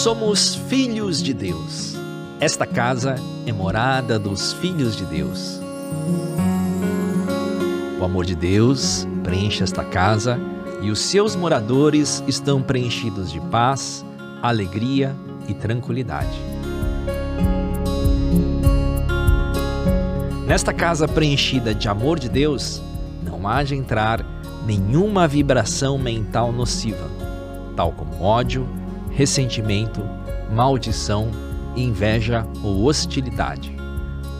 somos filhos de Deus. Esta casa é morada dos filhos de Deus. O amor de Deus preenche esta casa e os seus moradores estão preenchidos de paz, alegria e tranquilidade. Nesta casa preenchida de amor de Deus, não há de entrar nenhuma vibração mental nociva, tal como ódio, ressentimento, maldição, inveja ou hostilidade,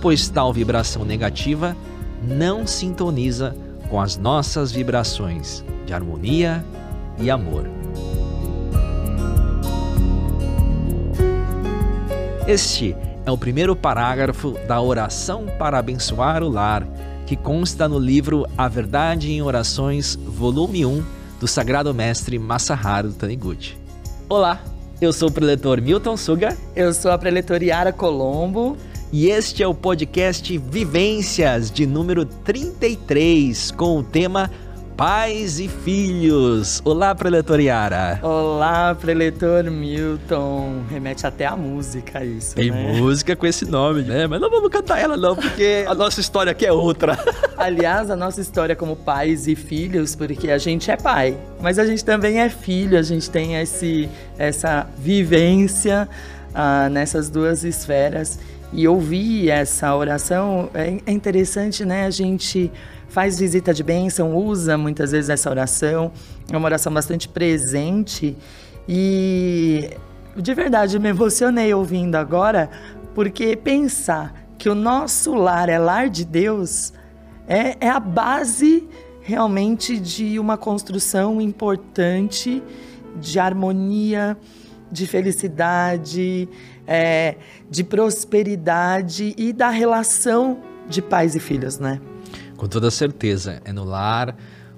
pois tal vibração negativa não sintoniza com as nossas vibrações de harmonia e amor. Este é o primeiro parágrafo da oração para abençoar o lar, que consta no livro A Verdade em Orações, volume 1, do Sagrado Mestre Masaharu Taniguchi. Olá, eu sou o preletor Milton Suga. Eu sou a preletora Yara Colombo. E este é o podcast Vivências de número 33, com o tema Pais e Filhos. Olá, preletor Yara. Olá, preletor Milton. Remete até a música isso, Tem né? música com esse nome, né? Mas não vamos cantar ela não, porque a nossa história aqui é outra. Aliás, a nossa história como pais e filhos, porque a gente é pai, mas a gente também é filho, a gente tem esse, essa vivência ah, nessas duas esferas. E ouvir essa oração é, é interessante, né? A gente faz visita de bênção, usa muitas vezes essa oração. É uma oração bastante presente e de verdade me emocionei ouvindo agora, porque pensar que o nosso lar é lar de Deus é, é a base realmente de uma construção importante de harmonia, de felicidade, é, de prosperidade e da relação de pais e filhos, né? Com toda certeza, é no lar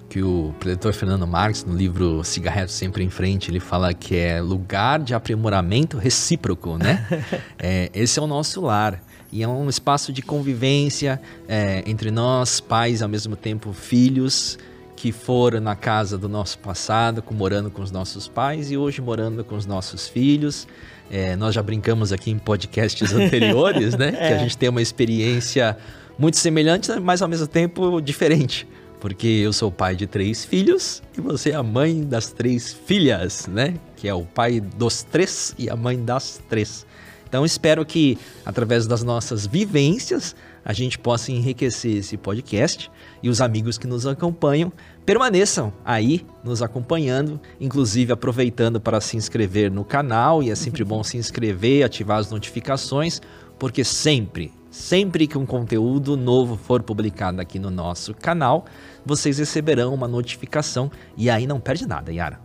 que o preletor Fernando Marx, no livro Cigarreto Sempre em Frente, ele fala que é lugar de aprimoramento recíproco, né? é, esse é o nosso lar. E é um espaço de convivência é, entre nós, pais, ao mesmo tempo filhos, que foram na casa do nosso passado, morando com os nossos pais e hoje morando com os nossos filhos. É, nós já brincamos aqui em podcasts anteriores, né? é. Que a gente tem uma experiência muito semelhante, mas ao mesmo tempo diferente. Porque eu sou pai de três filhos e você é a mãe das três filhas, né? Que é o pai dos três e a mãe das três. Então espero que através das nossas vivências a gente possa enriquecer esse podcast e os amigos que nos acompanham permaneçam aí nos acompanhando, inclusive aproveitando para se inscrever no canal e é sempre bom se inscrever, ativar as notificações, porque sempre Sempre que um conteúdo novo for publicado aqui no nosso canal, vocês receberão uma notificação e aí não perde nada, Yara.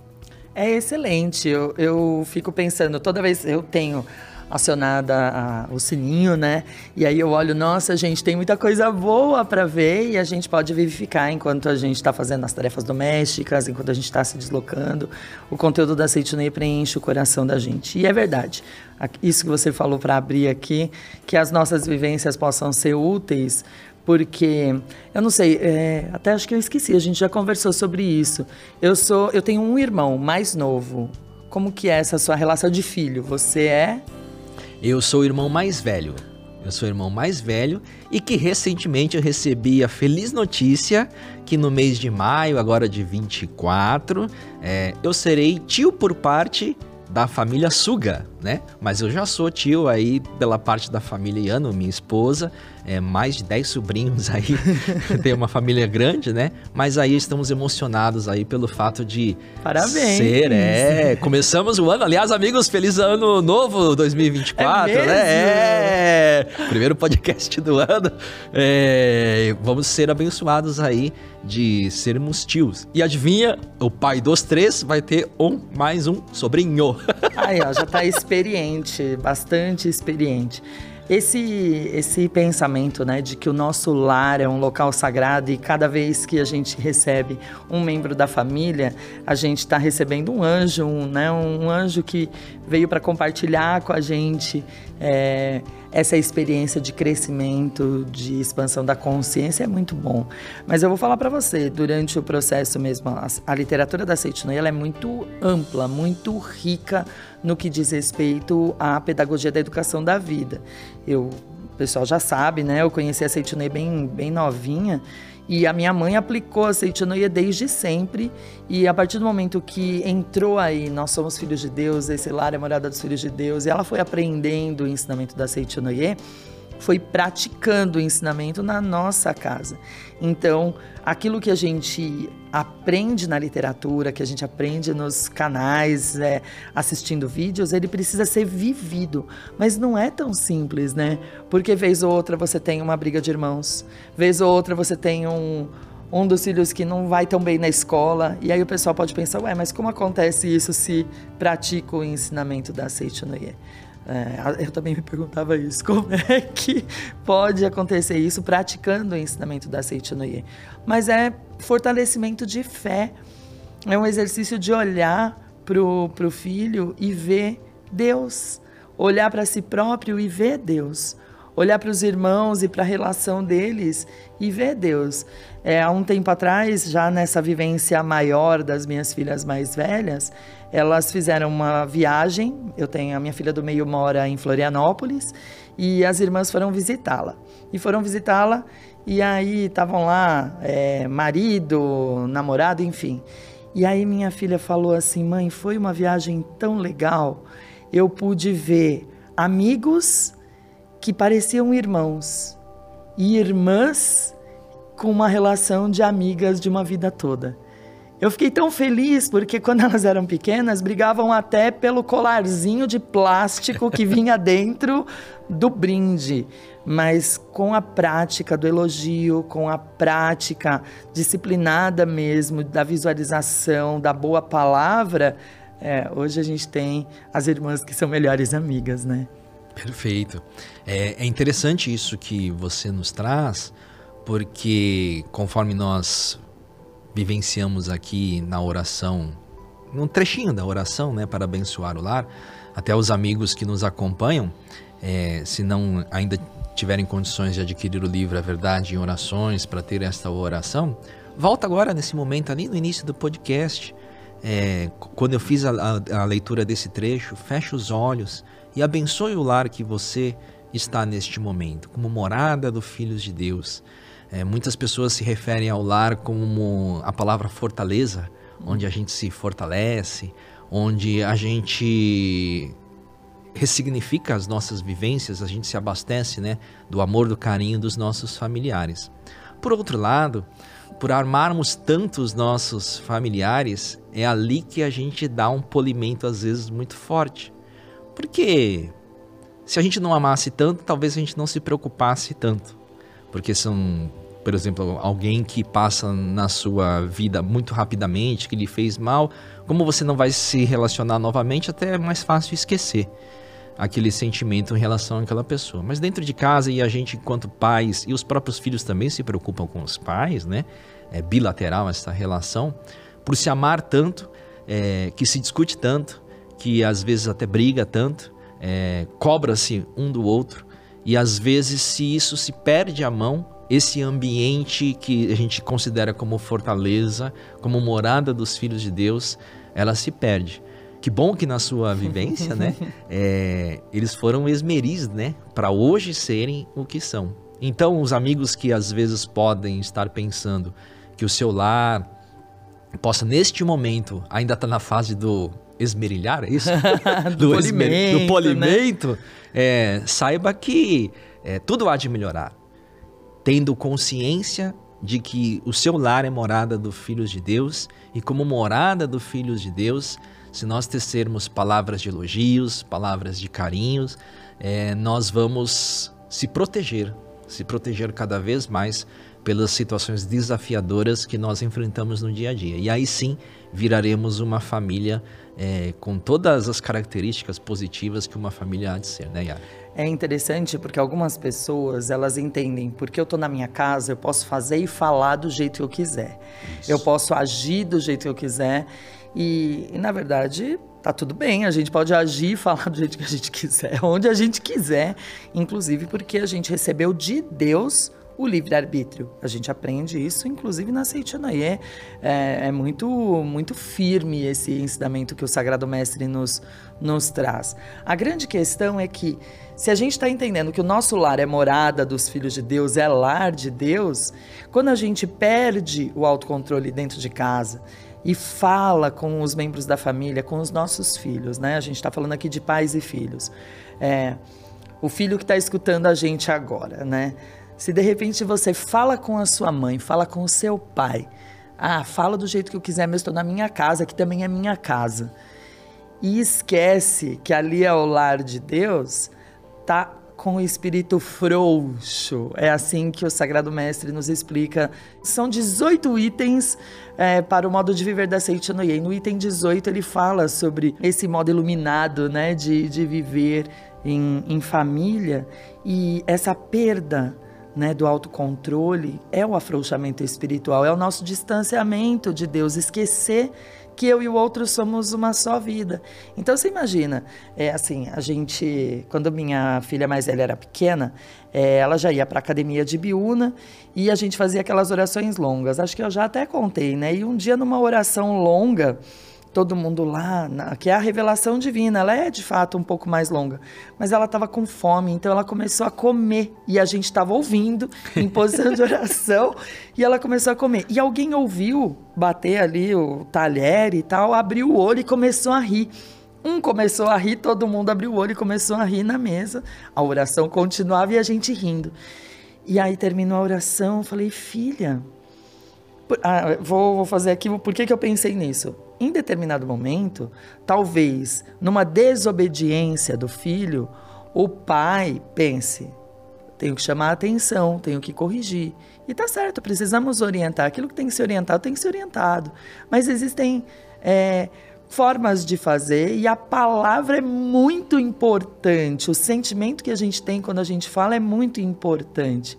É excelente. Eu, eu fico pensando, toda vez eu tenho acionada a, o sininho, né? E aí eu olho, nossa, gente, tem muita coisa boa para ver e a gente pode vivificar enquanto a gente está fazendo as tarefas domésticas, enquanto a gente está se deslocando. O conteúdo da Seitunei preenche o coração da gente. E é verdade. Isso que você falou para abrir aqui, que as nossas vivências possam ser úteis porque eu não sei, é, até acho que eu esqueci, a gente já conversou sobre isso. Eu sou, eu tenho um irmão mais novo. Como que é essa sua relação de filho? Você é eu sou o irmão mais velho. Eu sou o irmão mais velho e que recentemente eu recebi a feliz notícia que no mês de maio, agora de 24, é, eu serei tio por parte da família Suga, né? Mas eu já sou tio aí pela parte da família Iano, minha esposa, é, mais de 10 sobrinhos aí, tem uma família grande, né? Mas aí estamos emocionados aí pelo fato de Parabéns. ser, é, começamos o ano, aliás, amigos, feliz ano novo 2024, é né? É, primeiro podcast do ano, é, vamos ser abençoados aí de sermos tios. E adivinha, o pai dos três vai ter um mais um sobrinho. Aí, ó, já tá experiente, bastante experiente. Esse, esse pensamento né, de que o nosso lar é um local sagrado e cada vez que a gente recebe um membro da família, a gente está recebendo um anjo, um, né, um anjo que veio para compartilhar com a gente é, essa experiência de crescimento, de expansão da consciência é muito bom. Mas eu vou falar para você, durante o processo mesmo, a, a literatura da Seitonoi ela é muito ampla, muito rica no que diz respeito à pedagogia da educação da vida. Eu, o pessoal já sabe, né? Eu conheci a Seitonoi bem, bem novinha e a minha mãe aplicou a Seitinoia desde sempre. E a partir do momento que entrou aí, nós somos filhos de Deus, esse lar é morada dos filhos de Deus, e ela foi aprendendo o ensinamento da Seitinoye, foi praticando o ensinamento na nossa casa. Então, aquilo que a gente aprende na literatura, que a gente aprende nos canais, é, assistindo vídeos, ele precisa ser vivido. Mas não é tão simples, né? Porque vez ou outra você tem uma briga de irmãos, vez ou outra você tem um, um dos filhos que não vai tão bem na escola, e aí o pessoal pode pensar, ué, mas como acontece isso se pratica o ensinamento da Seichunoye? É, eu também me perguntava isso, como é que pode acontecer isso praticando o ensinamento da Seitinoye? Mas é fortalecimento de fé, é um exercício de olhar para o filho e ver Deus, olhar para si próprio e ver Deus, olhar para os irmãos e para a relação deles e ver Deus. É, há um tempo atrás, já nessa vivência maior das minhas filhas mais velhas, elas fizeram uma viagem. Eu tenho a minha filha do meio mora em Florianópolis e as irmãs foram visitá-la. E foram visitá-la e aí estavam lá é, marido, namorado, enfim. E aí minha filha falou assim: "Mãe, foi uma viagem tão legal. Eu pude ver amigos que pareciam irmãos e irmãs com uma relação de amigas de uma vida toda. Eu fiquei tão feliz porque quando elas eram pequenas, brigavam até pelo colarzinho de plástico que vinha dentro do brinde. Mas com a prática do elogio, com a prática disciplinada mesmo, da visualização, da boa palavra, é, hoje a gente tem as irmãs que são melhores amigas, né? Perfeito. É, é interessante isso que você nos traz, porque conforme nós vivenciamos aqui na oração, num trechinho da oração, né, para abençoar o lar, até os amigos que nos acompanham, é, se não ainda tiverem condições de adquirir o livro A Verdade em Orações para ter esta oração, volta agora nesse momento ali no início do podcast, é, quando eu fiz a, a, a leitura desse trecho, feche os olhos e abençoe o lar que você está neste momento, como morada do Filhos de Deus. É, muitas pessoas se referem ao lar como a palavra fortaleza, onde a gente se fortalece, onde a gente ressignifica as nossas vivências, a gente se abastece né, do amor, do carinho dos nossos familiares. Por outro lado, por armarmos tanto os nossos familiares, é ali que a gente dá um polimento às vezes muito forte. Porque se a gente não amasse tanto, talvez a gente não se preocupasse tanto porque são, por exemplo, alguém que passa na sua vida muito rapidamente, que lhe fez mal, como você não vai se relacionar novamente, até é mais fácil esquecer aquele sentimento em relação àquela pessoa. Mas dentro de casa e a gente enquanto pais e os próprios filhos também se preocupam com os pais, né? É bilateral essa relação, por se amar tanto, é, que se discute tanto, que às vezes até briga tanto, é, cobra-se um do outro e às vezes, se isso se perde a mão, esse ambiente que a gente considera como fortaleza, como morada dos filhos de Deus, ela se perde. Que bom que na sua vivência, né, é, eles foram esmeris, né, para hoje serem o que são. Então, os amigos que às vezes podem estar pensando que o seu lar possa neste momento ainda estar tá na fase do esmerilhar, é isso? do, do, polimento, do polimento, né? é, saiba que é, tudo há de melhorar. Tendo consciência de que o seu lar é morada do Filhos de Deus e como morada do Filhos de Deus, se nós tecermos palavras de elogios, palavras de carinhos, é, nós vamos se proteger, se proteger cada vez mais pelas situações desafiadoras que nós enfrentamos no dia a dia. E aí sim viraremos uma família é, com todas as características positivas que uma família há de ser, né, Yara? É interessante porque algumas pessoas elas entendem porque eu estou na minha casa, eu posso fazer e falar do jeito que eu quiser, Isso. eu posso agir do jeito que eu quiser e, e na verdade tá tudo bem, a gente pode agir e falar do jeito que a gente quiser, onde a gente quiser, inclusive porque a gente recebeu de Deus o livre-arbítrio. A gente aprende isso, inclusive na Seitianaye. É, é, muito, muito firme esse ensinamento que o Sagrado Mestre nos, nos traz. A grande questão é que, se a gente está entendendo que o nosso lar é morada dos filhos de Deus, é lar de Deus, quando a gente perde o autocontrole dentro de casa e fala com os membros da família, com os nossos filhos, né? A gente está falando aqui de pais e filhos. É, o filho que está escutando a gente agora, né? Se de repente você fala com a sua mãe, fala com o seu pai, ah, fala do jeito que eu quiser, mas estou na minha casa, que também é minha casa. E esquece que ali é o lar de Deus, tá com o espírito frouxo. É assim que o Sagrado Mestre nos explica. São 18 itens é, para o modo de viver da Seiichi no No item 18 ele fala sobre esse modo iluminado né, de, de viver em, em família e essa perda né, do autocontrole é o afrouxamento espiritual, é o nosso distanciamento de Deus, esquecer que eu e o outro somos uma só vida. Então você imagina, é assim, a gente, quando minha filha mais velha era pequena, é, ela já ia para a academia de Biúna e a gente fazia aquelas orações longas. Acho que eu já até contei, né? E um dia numa oração longa, todo mundo lá, na, que é a revelação divina, ela é de fato um pouco mais longa, mas ela estava com fome, então ela começou a comer e a gente estava ouvindo em posição de oração e ela começou a comer. E alguém ouviu bater ali o talher e tal, abriu o olho e começou a rir. Um começou a rir, todo mundo abriu o olho e começou a rir na mesa. A oração continuava e a gente rindo. E aí terminou a oração, eu falei, filha, ah, vou, vou fazer aqui, por que, que eu pensei nisso? em determinado momento, talvez numa desobediência do filho, o pai pense: tenho que chamar a atenção, tenho que corrigir. E tá certo, precisamos orientar. Aquilo que tem que ser orientado tem que ser orientado. Mas existem é, formas de fazer e a palavra é muito importante. O sentimento que a gente tem quando a gente fala é muito importante.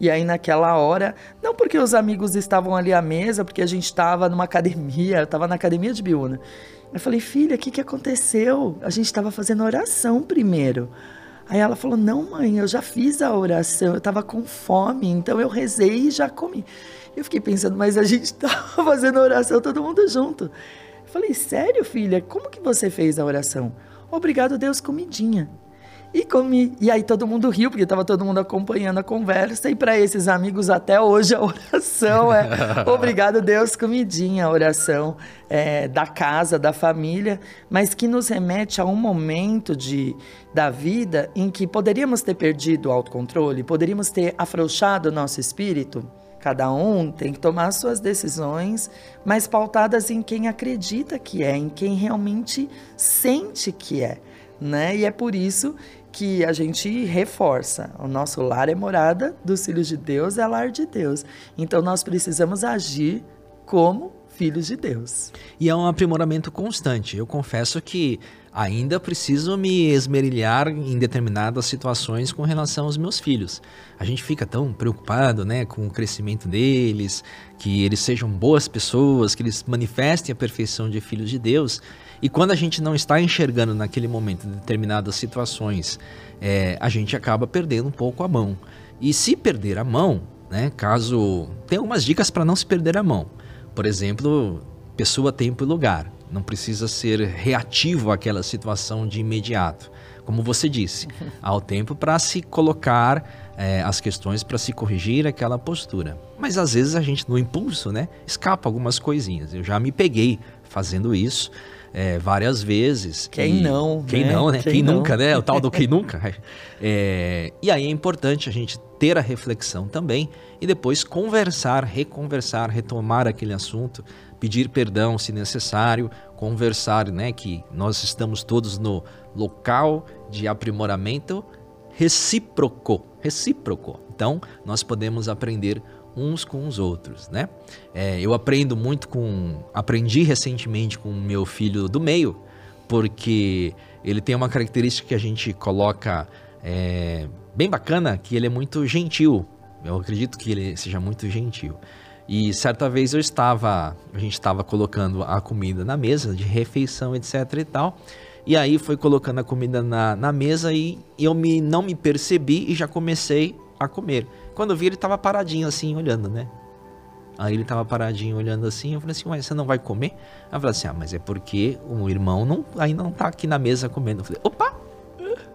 E aí naquela hora, não porque os amigos estavam ali à mesa, porque a gente estava numa academia, estava na academia de Biúna. Eu falei, filha, o que, que aconteceu? A gente estava fazendo oração primeiro. Aí ela falou: Não, mãe, eu já fiz a oração, eu estava com fome, então eu rezei e já comi. Eu fiquei pensando, mas a gente estava fazendo oração todo mundo junto. Eu falei: Sério, filha, como que você fez a oração? Obrigado, Deus, comidinha. E comi. E aí todo mundo riu, porque estava todo mundo acompanhando a conversa. E para esses amigos, até hoje, a oração é obrigado, Deus, comidinha, a oração é, da casa, da família, mas que nos remete a um momento de, da vida em que poderíamos ter perdido o autocontrole, poderíamos ter afrouxado o nosso espírito. Cada um tem que tomar suas decisões, mas pautadas em quem acredita que é, em quem realmente sente que é. Né? E é por isso que a gente reforça. O nosso lar é morada dos filhos de Deus, é lar de Deus. Então nós precisamos agir como filhos de Deus. E é um aprimoramento constante. Eu confesso que ainda preciso me esmerilhar em determinadas situações com relação aos meus filhos. A gente fica tão preocupado, né, com o crescimento deles, que eles sejam boas pessoas, que eles manifestem a perfeição de filhos de Deus. E quando a gente não está enxergando naquele momento determinadas situações, é, a gente acaba perdendo um pouco a mão. E se perder a mão, né, caso. Tem algumas dicas para não se perder a mão. Por exemplo, pessoa, tempo e lugar. Não precisa ser reativo àquela situação de imediato. Como você disse, há o tempo para se colocar é, as questões, para se corrigir aquela postura. Mas às vezes a gente, no impulso, né, escapa algumas coisinhas. Eu já me peguei fazendo isso é, várias vezes. Quem e, não? Quem né? não, né? Quem, quem não? nunca, né? O tal do quem nunca. É, e aí é importante a gente ter a reflexão também e depois conversar, reconversar, retomar aquele assunto, pedir perdão se necessário, conversar, né? Que nós estamos todos no local de aprimoramento recíproco, recíproco. Então, nós podemos aprender uns com os outros, né? É, eu aprendo muito com, aprendi recentemente com meu filho do meio, porque ele tem uma característica que a gente coloca é, bem bacana, que ele é muito gentil. Eu acredito que ele seja muito gentil. E certa vez eu estava, a gente estava colocando a comida na mesa, de refeição, etc e tal. E aí foi colocando a comida na, na mesa e eu me, não me percebi e já comecei a comer. Quando eu vi, ele estava paradinho assim, olhando, né? Aí ele tava paradinho olhando assim, eu falei assim, mas você não vai comer? Aí eu falei assim, ah, mas é porque o irmão não, ainda não tá aqui na mesa comendo. Eu falei, opa!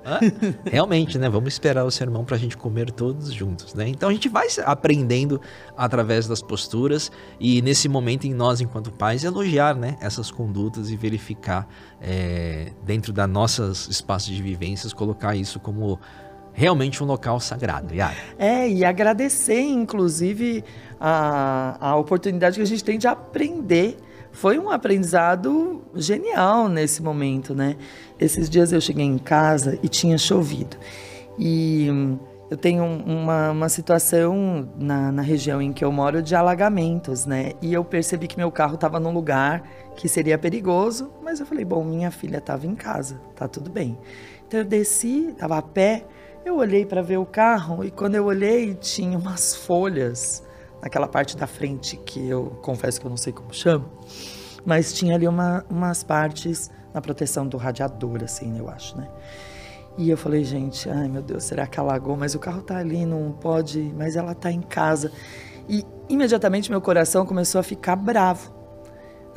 Ah, realmente, né? Vamos esperar o sermão para a gente comer todos juntos, né? Então a gente vai aprendendo através das posturas e nesse momento em nós, enquanto pais, elogiar, né? Essas condutas e verificar é, dentro das nossas espaços de vivências, colocar isso como realmente um local sagrado. Yara. É, e agradecer, inclusive, a, a oportunidade que a gente tem de aprender. Foi um aprendizado genial nesse momento, né? Esses dias eu cheguei em casa e tinha chovido. E hum, eu tenho uma, uma situação na, na, região em que eu moro de alagamentos, né? E eu percebi que meu carro estava num lugar que seria perigoso, mas eu falei, bom, minha filha estava em casa, tá tudo bem. Então eu desci, estava a pé, eu olhei para ver o carro e quando eu olhei tinha umas folhas naquela parte da frente que eu confesso que eu não sei como chama, mas tinha ali uma, umas partes na proteção do radiador, assim, eu acho, né? E eu falei, gente, ai meu Deus, será que alagou? Mas o carro tá ali, não pode, mas ela tá em casa. E imediatamente meu coração começou a ficar bravo.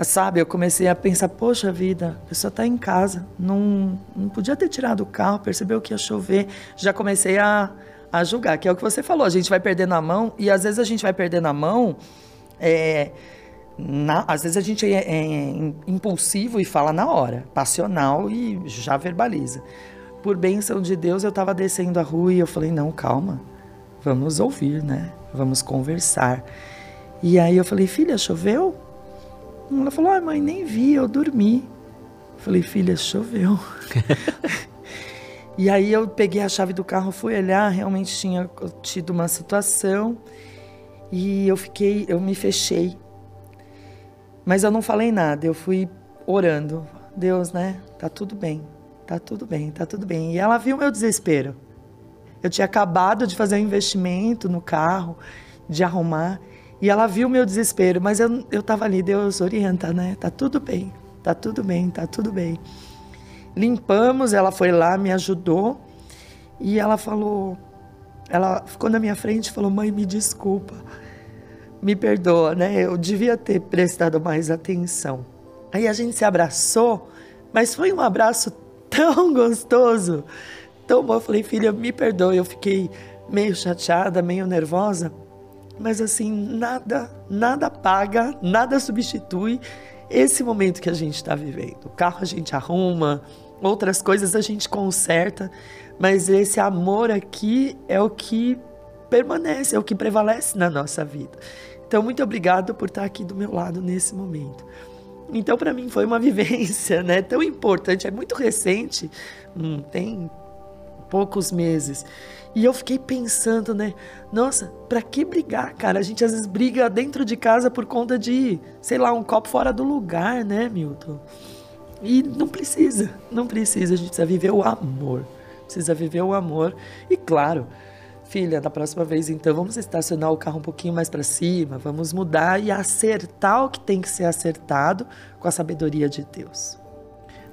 Sabe, eu comecei a pensar, poxa vida, a pessoa está em casa, não, não podia ter tirado o carro, percebeu que ia chover. Já comecei a, a julgar, que é o que você falou, a gente vai perdendo a mão, e às vezes a gente vai perdendo a mão, é, na, às vezes a gente é, é, impulsivo e fala na hora, passional e já verbaliza. Por bênção de Deus, eu estava descendo a rua e eu falei, não, calma, vamos ouvir, né? Vamos conversar. E aí eu falei, filha, choveu? Ela falou: ah, mãe, nem vi, eu dormi. Eu falei: filha, choveu. e aí eu peguei a chave do carro, fui olhar, realmente tinha tido uma situação e eu fiquei, eu me fechei. Mas eu não falei nada, eu fui orando. Deus, né? Tá tudo bem, tá tudo bem, tá tudo bem. E ela viu meu desespero. Eu tinha acabado de fazer um investimento no carro, de arrumar. E ela viu meu desespero, mas eu, eu tava ali, Deus orienta, né? Tá tudo bem, tá tudo bem, tá tudo bem. Limpamos, ela foi lá, me ajudou e ela falou, ela ficou na minha frente e falou: Mãe, me desculpa, me perdoa, né? Eu devia ter prestado mais atenção. Aí a gente se abraçou, mas foi um abraço tão gostoso, tão bom. Eu falei: Filha, me perdoa. Eu fiquei meio chateada, meio nervosa mas assim, nada, nada paga, nada substitui esse momento que a gente está vivendo. O carro a gente arruma, outras coisas a gente conserta, mas esse amor aqui é o que permanece, é o que prevalece na nossa vida. Então, muito obrigado por estar aqui do meu lado nesse momento. Então, para mim foi uma vivência, né, tão importante, é muito recente, hum, tem poucos meses. E eu fiquei pensando, né? Nossa, pra que brigar, cara? A gente às vezes briga dentro de casa por conta de, sei lá, um copo fora do lugar, né, Milton? E não precisa, não precisa. A gente precisa viver o amor. Precisa viver o amor. E claro, filha, da próxima vez então vamos estacionar o carro um pouquinho mais para cima, vamos mudar e acertar o que tem que ser acertado com a sabedoria de Deus.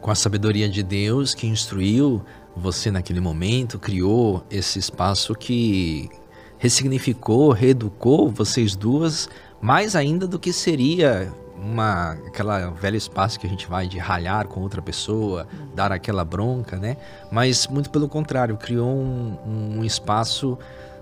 Com a sabedoria de Deus que instruiu você naquele momento criou esse espaço que ressignificou, reeducou vocês duas mais ainda do que seria uma aquela velho espaço que a gente vai de ralhar com outra pessoa, dar aquela bronca, né? Mas muito pelo contrário, criou um, um espaço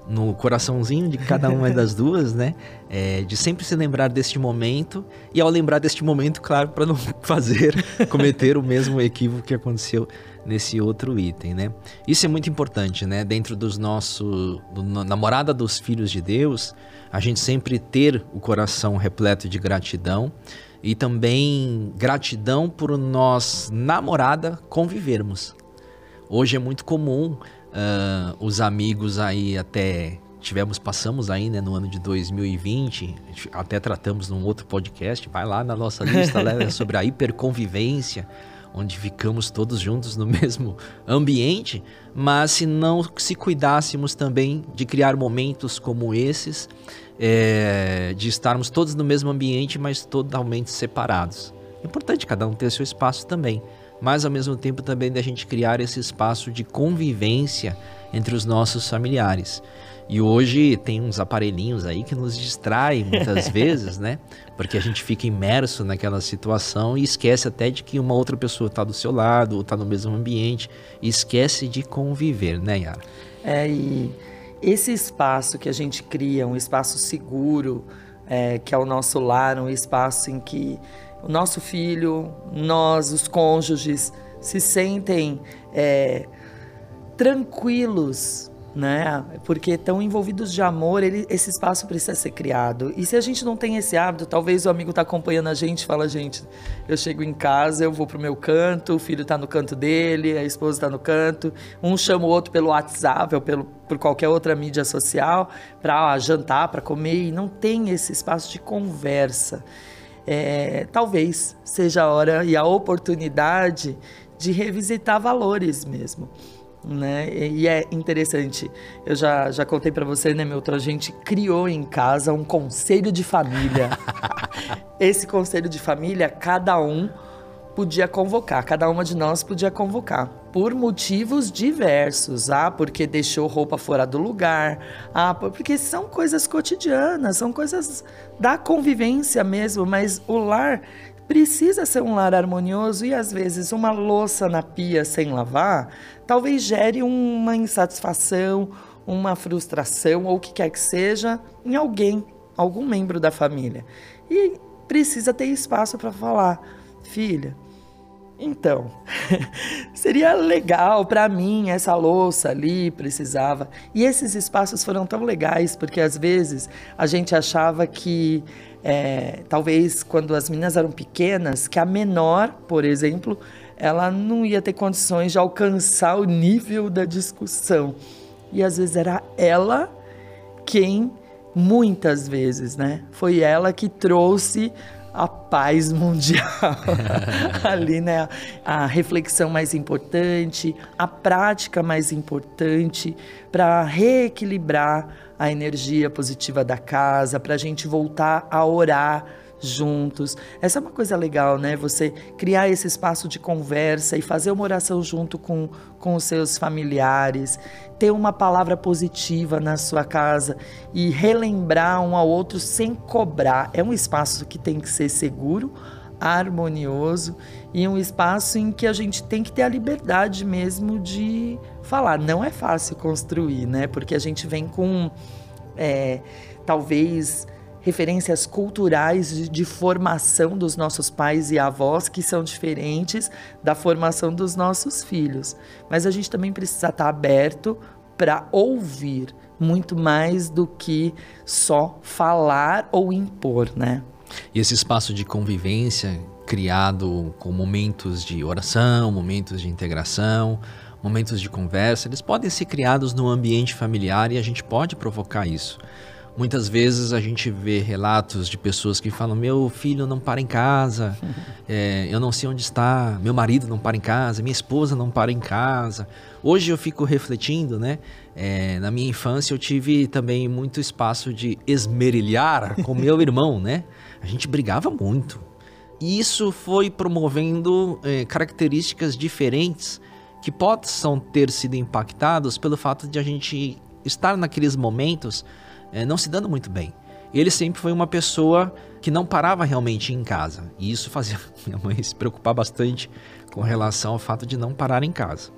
no coraçãozinho de cada uma das duas, né? É, de sempre se lembrar deste momento e ao lembrar deste momento, claro, para não fazer cometer o mesmo equívoco que aconteceu nesse outro item, né? Isso é muito importante, né? Dentro dos nossos, do, na morada dos filhos de Deus, a gente sempre ter o coração repleto de gratidão e também gratidão por nós namorada convivermos. Hoje é muito comum uh, os amigos aí até tivemos, passamos aí né, no ano de 2020, até tratamos num outro podcast, vai lá na nossa lista né, sobre a hiperconvivência, onde ficamos todos juntos no mesmo ambiente, mas se não se cuidássemos também de criar momentos como esses, é, de estarmos todos no mesmo ambiente, mas totalmente separados. É importante cada um ter seu espaço também, mas ao mesmo tempo também da gente criar esse espaço de convivência entre os nossos familiares. E hoje tem uns aparelhinhos aí que nos distraem muitas vezes, né? Porque a gente fica imerso naquela situação e esquece até de que uma outra pessoa está do seu lado ou está no mesmo ambiente e esquece de conviver, né, Yara? É, e esse espaço que a gente cria, um espaço seguro, é, que é o nosso lar, um espaço em que o nosso filho, nós, os cônjuges, se sentem é, tranquilos né? Porque estão envolvidos de amor, ele, esse espaço precisa ser criado. E se a gente não tem esse hábito, talvez o amigo está acompanhando a gente, fala gente, eu chego em casa, eu vou pro meu canto, o filho está no canto dele, a esposa está no canto, um chama o outro pelo WhatsApp ou pelo, por qualquer outra mídia social para jantar, para comer e não tem esse espaço de conversa. É, talvez seja a hora e a oportunidade de revisitar valores mesmo né? E é interessante. Eu já, já contei para você, né, Milton? A gente criou em casa um conselho de família. Esse conselho de família, cada um podia convocar, cada uma de nós podia convocar, por motivos diversos. Ah, porque deixou roupa fora do lugar. Ah, porque são coisas cotidianas, são coisas da convivência mesmo, mas o lar precisa ser um lar harmonioso e às vezes uma louça na pia sem lavar talvez gere uma insatisfação, uma frustração ou o que quer que seja em alguém, algum membro da família. E precisa ter espaço para falar, filha. Então, seria legal para mim essa louça ali, precisava. E esses espaços foram tão legais porque às vezes a gente achava que é, talvez quando as meninas eram pequenas, que a menor, por exemplo, ela não ia ter condições de alcançar o nível da discussão. E às vezes era ela quem, muitas vezes, né? Foi ela que trouxe a paz mundial ali, né? A reflexão mais importante, a prática mais importante para reequilibrar a energia positiva da casa, para a gente voltar a orar juntos. Essa é uma coisa legal, né? Você criar esse espaço de conversa e fazer uma oração junto com, com os seus familiares, ter uma palavra positiva na sua casa e relembrar um ao outro sem cobrar. É um espaço que tem que ser seguro, harmonioso e um espaço em que a gente tem que ter a liberdade mesmo de falar. Não é fácil construir, né? Porque a gente vem com é, talvez referências culturais de, formação dos nossos pais e avós que são diferentes da formação dos nossos filhos. Mas a gente também precisa estar aberto para ouvir muito mais do que só falar ou impor, né? E esse espaço de convivência criado com momentos de oração, momentos de integração, momentos de conversa, eles podem ser criados no ambiente familiar e a gente pode provocar isso. Muitas vezes a gente vê relatos de pessoas que falam: meu filho não para em casa, é, eu não sei onde está, meu marido não para em casa, minha esposa não para em casa. Hoje eu fico refletindo, né? É, na minha infância eu tive também muito espaço de esmerilhar com meu irmão, né? A gente brigava muito. E isso foi promovendo é, características diferentes que possam ter sido impactados pelo fato de a gente estar naqueles momentos é, não se dando muito bem. Ele sempre foi uma pessoa que não parava realmente em casa. E isso fazia minha mãe se preocupar bastante com relação ao fato de não parar em casa.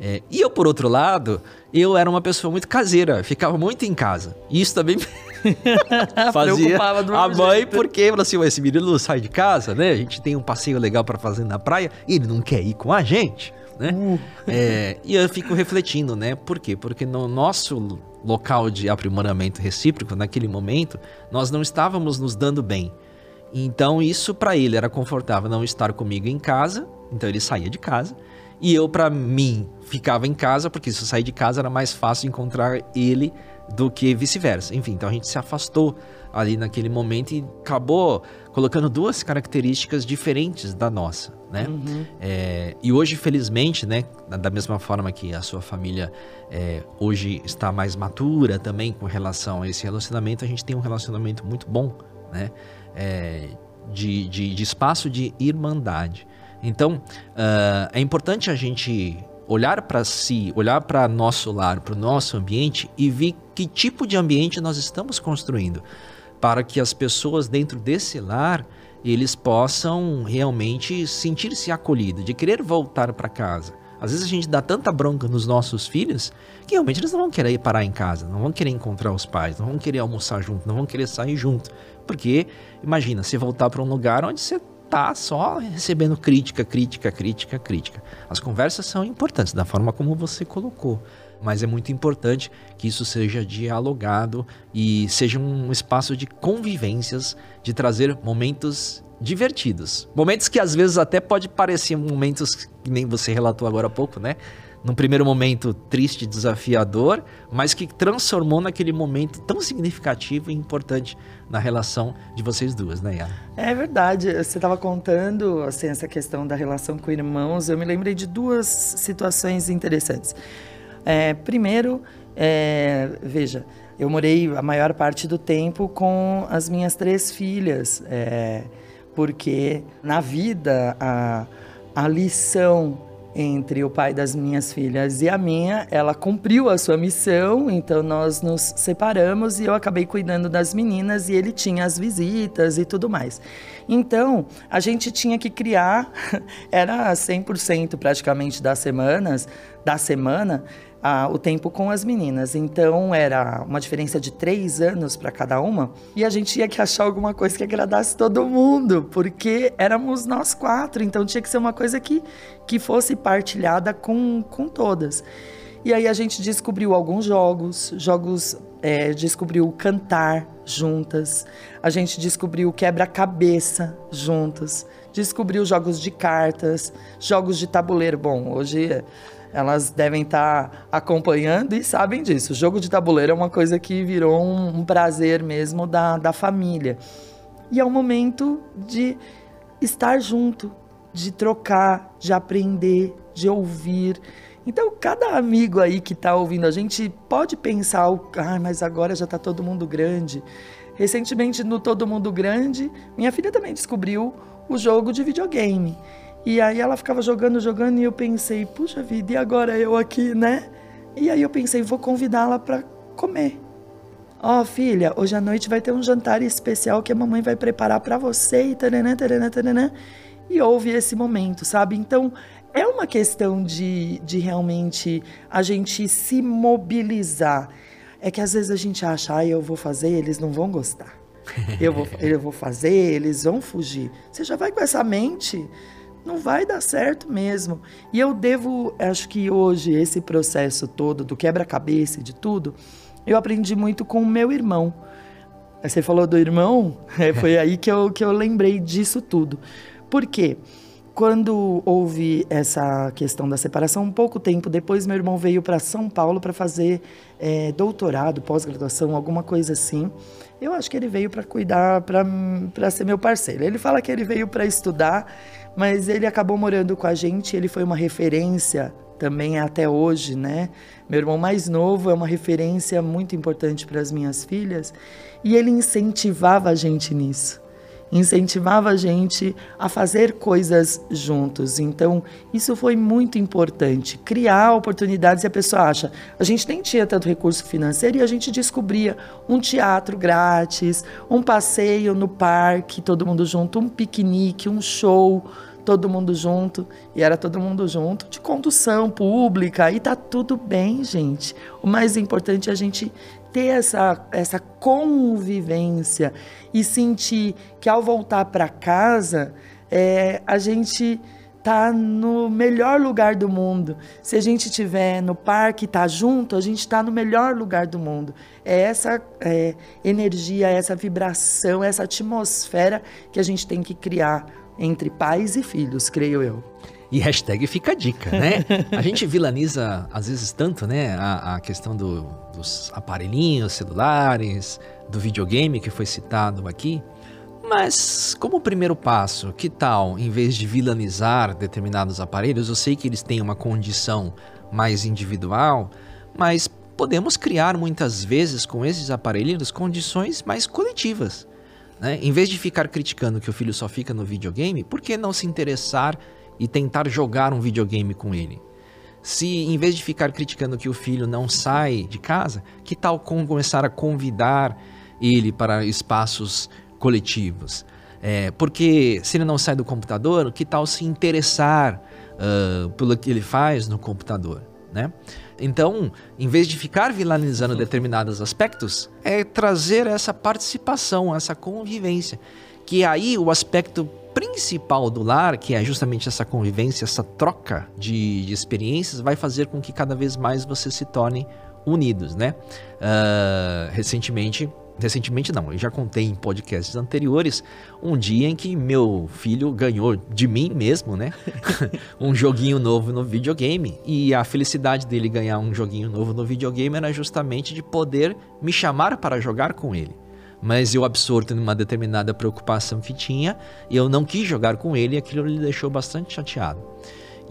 É, e eu, por outro lado, eu era uma pessoa muito caseira, ficava muito em casa. E isso também fazia a mãe, jeito. porque assim, esse menino sai de casa, né? A gente tem um passeio legal para fazer na praia, e ele não quer ir com a gente, né? Uh. É, e eu fico refletindo, né? Por quê? Porque no nosso local de aprimoramento recíproco, naquele momento, nós não estávamos nos dando bem. Então isso para ele era confortável não estar comigo em casa, então ele saía de casa, e eu para mim ficava em casa, porque se eu sair de casa era mais fácil encontrar ele do que vice-versa. Enfim, então a gente se afastou ali naquele momento e acabou colocando duas características diferentes da nossa, né? Uhum. É, e hoje, felizmente, né, da mesma forma que a sua família é, hoje está mais matura também com relação a esse relacionamento, a gente tem um relacionamento muito bom, né? É, de, de, de, espaço de irmandade. Então, uh, é importante a gente olhar para si, olhar para nosso lar, para o nosso ambiente e ver que tipo de ambiente nós estamos construindo para que as pessoas dentro desse lar eles possam realmente sentir-se acolhidos, de querer voltar para casa. Às vezes a gente dá tanta bronca nos nossos filhos que realmente eles não vão querer ir parar em casa, não vão querer encontrar os pais, não vão querer almoçar junto, não vão querer sair junto. Porque, imagina, você voltar para um lugar onde você tá só recebendo crítica, crítica, crítica, crítica. As conversas são importantes da forma como você colocou mas é muito importante que isso seja dialogado e seja um espaço de convivências, de trazer momentos divertidos. Momentos que às vezes até pode parecer momentos que nem você relatou agora há pouco, né? Num primeiro momento triste, desafiador, mas que transformou naquele momento tão significativo e importante na relação de vocês duas, né, Yara? É verdade. Você estava contando assim, essa questão da relação com irmãos. Eu me lembrei de duas situações interessantes. É, primeiro, é, veja, eu morei a maior parte do tempo com as minhas três filhas, é, porque na vida a, a lição entre o pai das minhas filhas e a minha, ela cumpriu a sua missão, então nós nos separamos e eu acabei cuidando das meninas e ele tinha as visitas e tudo mais. Então, a gente tinha que criar, era 100% praticamente das semanas, da semana, a, o tempo com as meninas. Então era uma diferença de três anos para cada uma. E a gente tinha que achar alguma coisa que agradasse todo mundo, porque éramos nós quatro. Então tinha que ser uma coisa que, que fosse partilhada com, com todas. E aí a gente descobriu alguns jogos, jogos é, descobriu cantar juntas, a gente descobriu quebra-cabeça juntas, descobriu jogos de cartas, jogos de tabuleiro. Bom, hoje elas devem estar acompanhando e sabem disso. O jogo de tabuleiro é uma coisa que virou um, um prazer mesmo da, da família. E é um momento de estar junto, de trocar, de aprender, de ouvir. Então, cada amigo aí que está ouvindo a gente pode pensar, ah, mas agora já está todo mundo grande. Recentemente, no Todo Mundo Grande, minha filha também descobriu o jogo de videogame. E aí ela ficava jogando, jogando, e eu pensei, puxa vida, e agora eu aqui, né? E aí eu pensei, vou convidá-la para comer. Ó, oh, filha, hoje à noite vai ter um jantar especial que a mamãe vai preparar para você e taranã, taranã, taranã. E houve esse momento, sabe? Então, é uma questão de, de realmente a gente se mobilizar. É que às vezes a gente acha, ah, eu vou fazer, eles não vão gostar. Eu vou, eu vou fazer, eles vão fugir. Você já vai com essa mente não vai dar certo mesmo. E eu devo, acho que hoje, esse processo todo do quebra-cabeça e de tudo, eu aprendi muito com o meu irmão. Você falou do irmão, é, foi aí que eu, que eu lembrei disso tudo. Por quê? Quando houve essa questão da separação, um pouco tempo depois, meu irmão veio para São Paulo para fazer é, doutorado, pós-graduação, alguma coisa assim. Eu acho que ele veio para cuidar, para ser meu parceiro. Ele fala que ele veio para estudar mas ele acabou morando com a gente, ele foi uma referência também até hoje, né? Meu irmão mais novo é uma referência muito importante para as minhas filhas e ele incentivava a gente nisso. Incentivava a gente a fazer coisas juntos. Então, isso foi muito importante. Criar oportunidades e a pessoa acha. A gente nem tinha tanto recurso financeiro e a gente descobria um teatro grátis, um passeio no parque, todo mundo junto, um piquenique, um show todo mundo junto, e era todo mundo junto, de condução pública, e tá tudo bem, gente. O mais importante é a gente ter essa, essa convivência e sentir que ao voltar para casa, é, a gente tá no melhor lugar do mundo. Se a gente estiver no parque, tá junto, a gente está no melhor lugar do mundo. É essa é, energia, essa vibração, essa atmosfera que a gente tem que criar entre pais e filhos, creio eu. E hashtag fica a dica, né? A gente vilaniza, às vezes, tanto, né? A, a questão do, dos aparelhinhos celulares, do videogame que foi citado aqui. Mas, como primeiro passo, que tal, em vez de vilanizar determinados aparelhos, eu sei que eles têm uma condição mais individual, mas podemos criar muitas vezes com esses aparelhos condições mais coletivas. Né? Em vez de ficar criticando que o filho só fica no videogame, por que não se interessar e tentar jogar um videogame com ele. Se em vez de ficar criticando que o filho não sai de casa, que tal começar a convidar ele para espaços coletivos? É, porque se ele não sai do computador, que tal se interessar uh, pelo que ele faz no computador? Né? Então, em vez de ficar vilanizando determinados aspectos, é trazer essa participação, essa convivência. Que aí o aspecto principal do lar, que é justamente essa convivência, essa troca de, de experiências, vai fazer com que cada vez mais você se torne unidos, né? Uh, recentemente, recentemente não, eu já contei em podcasts anteriores um dia em que meu filho ganhou de mim mesmo, né? um joguinho novo no videogame e a felicidade dele ganhar um joguinho novo no videogame era justamente de poder me chamar para jogar com ele mas eu absorto numa determinada preocupação que tinha eu não quis jogar com ele e aquilo lhe deixou bastante chateado.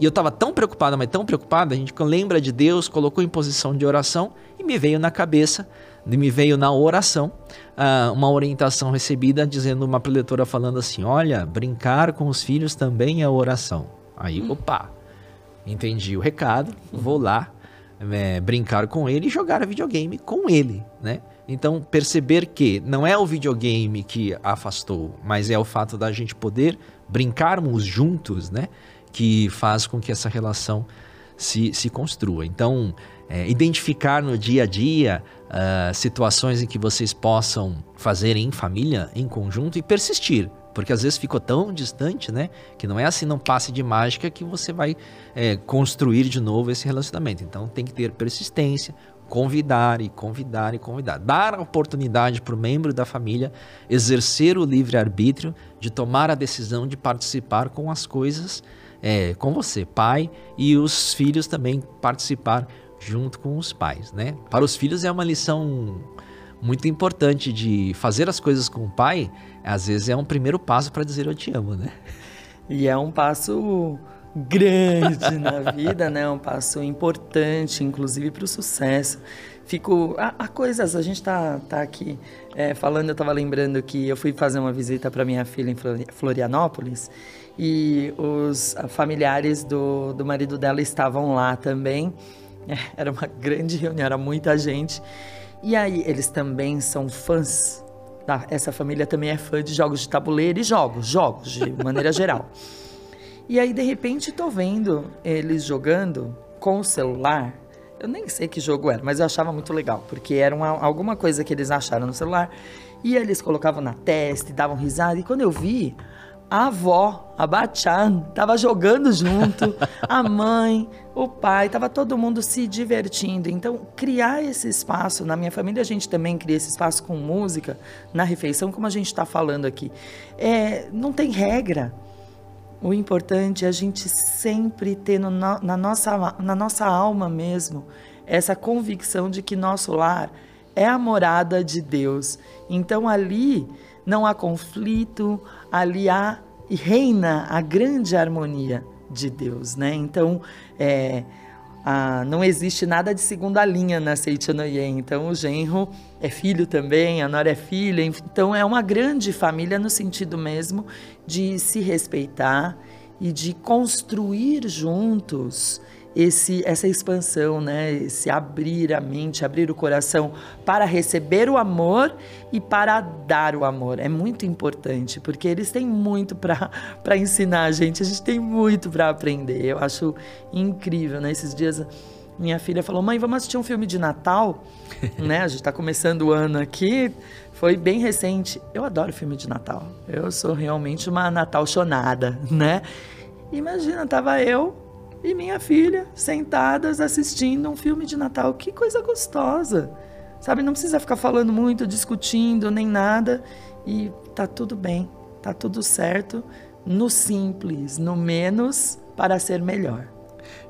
E eu estava tão preocupado, mas tão preocupado, a gente lembra de Deus, colocou em posição de oração e me veio na cabeça, me veio na oração, uh, uma orientação recebida dizendo uma preletora falando assim: olha, brincar com os filhos também é oração. Aí, hum. opa, entendi o recado, vou lá é, brincar com ele e jogar videogame com ele, né? Então, perceber que não é o videogame que afastou, mas é o fato da gente poder brincarmos juntos, né? Que faz com que essa relação se, se construa. Então, é, identificar no dia a dia uh, situações em que vocês possam fazer em família, em conjunto e persistir. Porque às vezes ficou tão distante, né? Que não é assim, não passe de mágica que você vai é, construir de novo esse relacionamento. Então tem que ter persistência, convidar e convidar e convidar. Dar a oportunidade para o membro da família exercer o livre-arbítrio de tomar a decisão de participar com as coisas é, com você, pai, e os filhos também participar junto com os pais, né? Para os filhos é uma lição muito importante de fazer as coisas com o pai, às vezes é um primeiro passo para dizer eu te amo, né? E é um passo grande na vida, né? Um passo importante, inclusive para o sucesso. Fico. Há, coisas, a gente tá, tá aqui é, falando, eu estava lembrando que eu fui fazer uma visita para minha filha em Florianópolis e os familiares do, do marido dela estavam lá também. Era uma grande reunião, era muita gente. E aí, eles também são fãs. Essa família também é fã de jogos de tabuleiro e jogos, jogos de maneira geral. E aí, de repente, tô vendo eles jogando com o celular. Eu nem sei que jogo era, mas eu achava muito legal, porque era uma, alguma coisa que eles acharam no celular. E eles colocavam na testa e davam risada. E quando eu vi, a avó, a Bachan, tava jogando junto, a mãe, o pai, tava todo mundo se divertindo. Então, criar esse espaço, na minha família a gente também cria esse espaço com música, na refeição, como a gente está falando aqui. É, não tem regra. O importante é a gente sempre ter no, na, nossa, na nossa alma mesmo essa convicção de que nosso lar é a morada de Deus. Então ali não há conflito, ali há e reina a grande harmonia de Deus, né? Então é, ah, não existe nada de segunda linha na Seichanoye. Então, o genro é filho também, a nora é filha. Então, é uma grande família no sentido mesmo de se respeitar e de construir juntos esse, essa expansão, né? Esse abrir a mente, abrir o coração para receber o amor e para dar o amor. É muito importante, porque eles têm muito para ensinar a gente, a gente tem muito para aprender. Eu acho incrível, né? Esses dias minha filha falou: mãe, vamos assistir um filme de Natal? né? A gente está começando o ano aqui. Foi bem recente. Eu adoro filme de Natal. Eu sou realmente uma Natal chonada, né? Imagina, tava eu e minha filha sentadas assistindo um filme de Natal. Que coisa gostosa. Sabe, não precisa ficar falando muito, discutindo, nem nada. E tá tudo bem, tá tudo certo. No simples, no menos para ser melhor.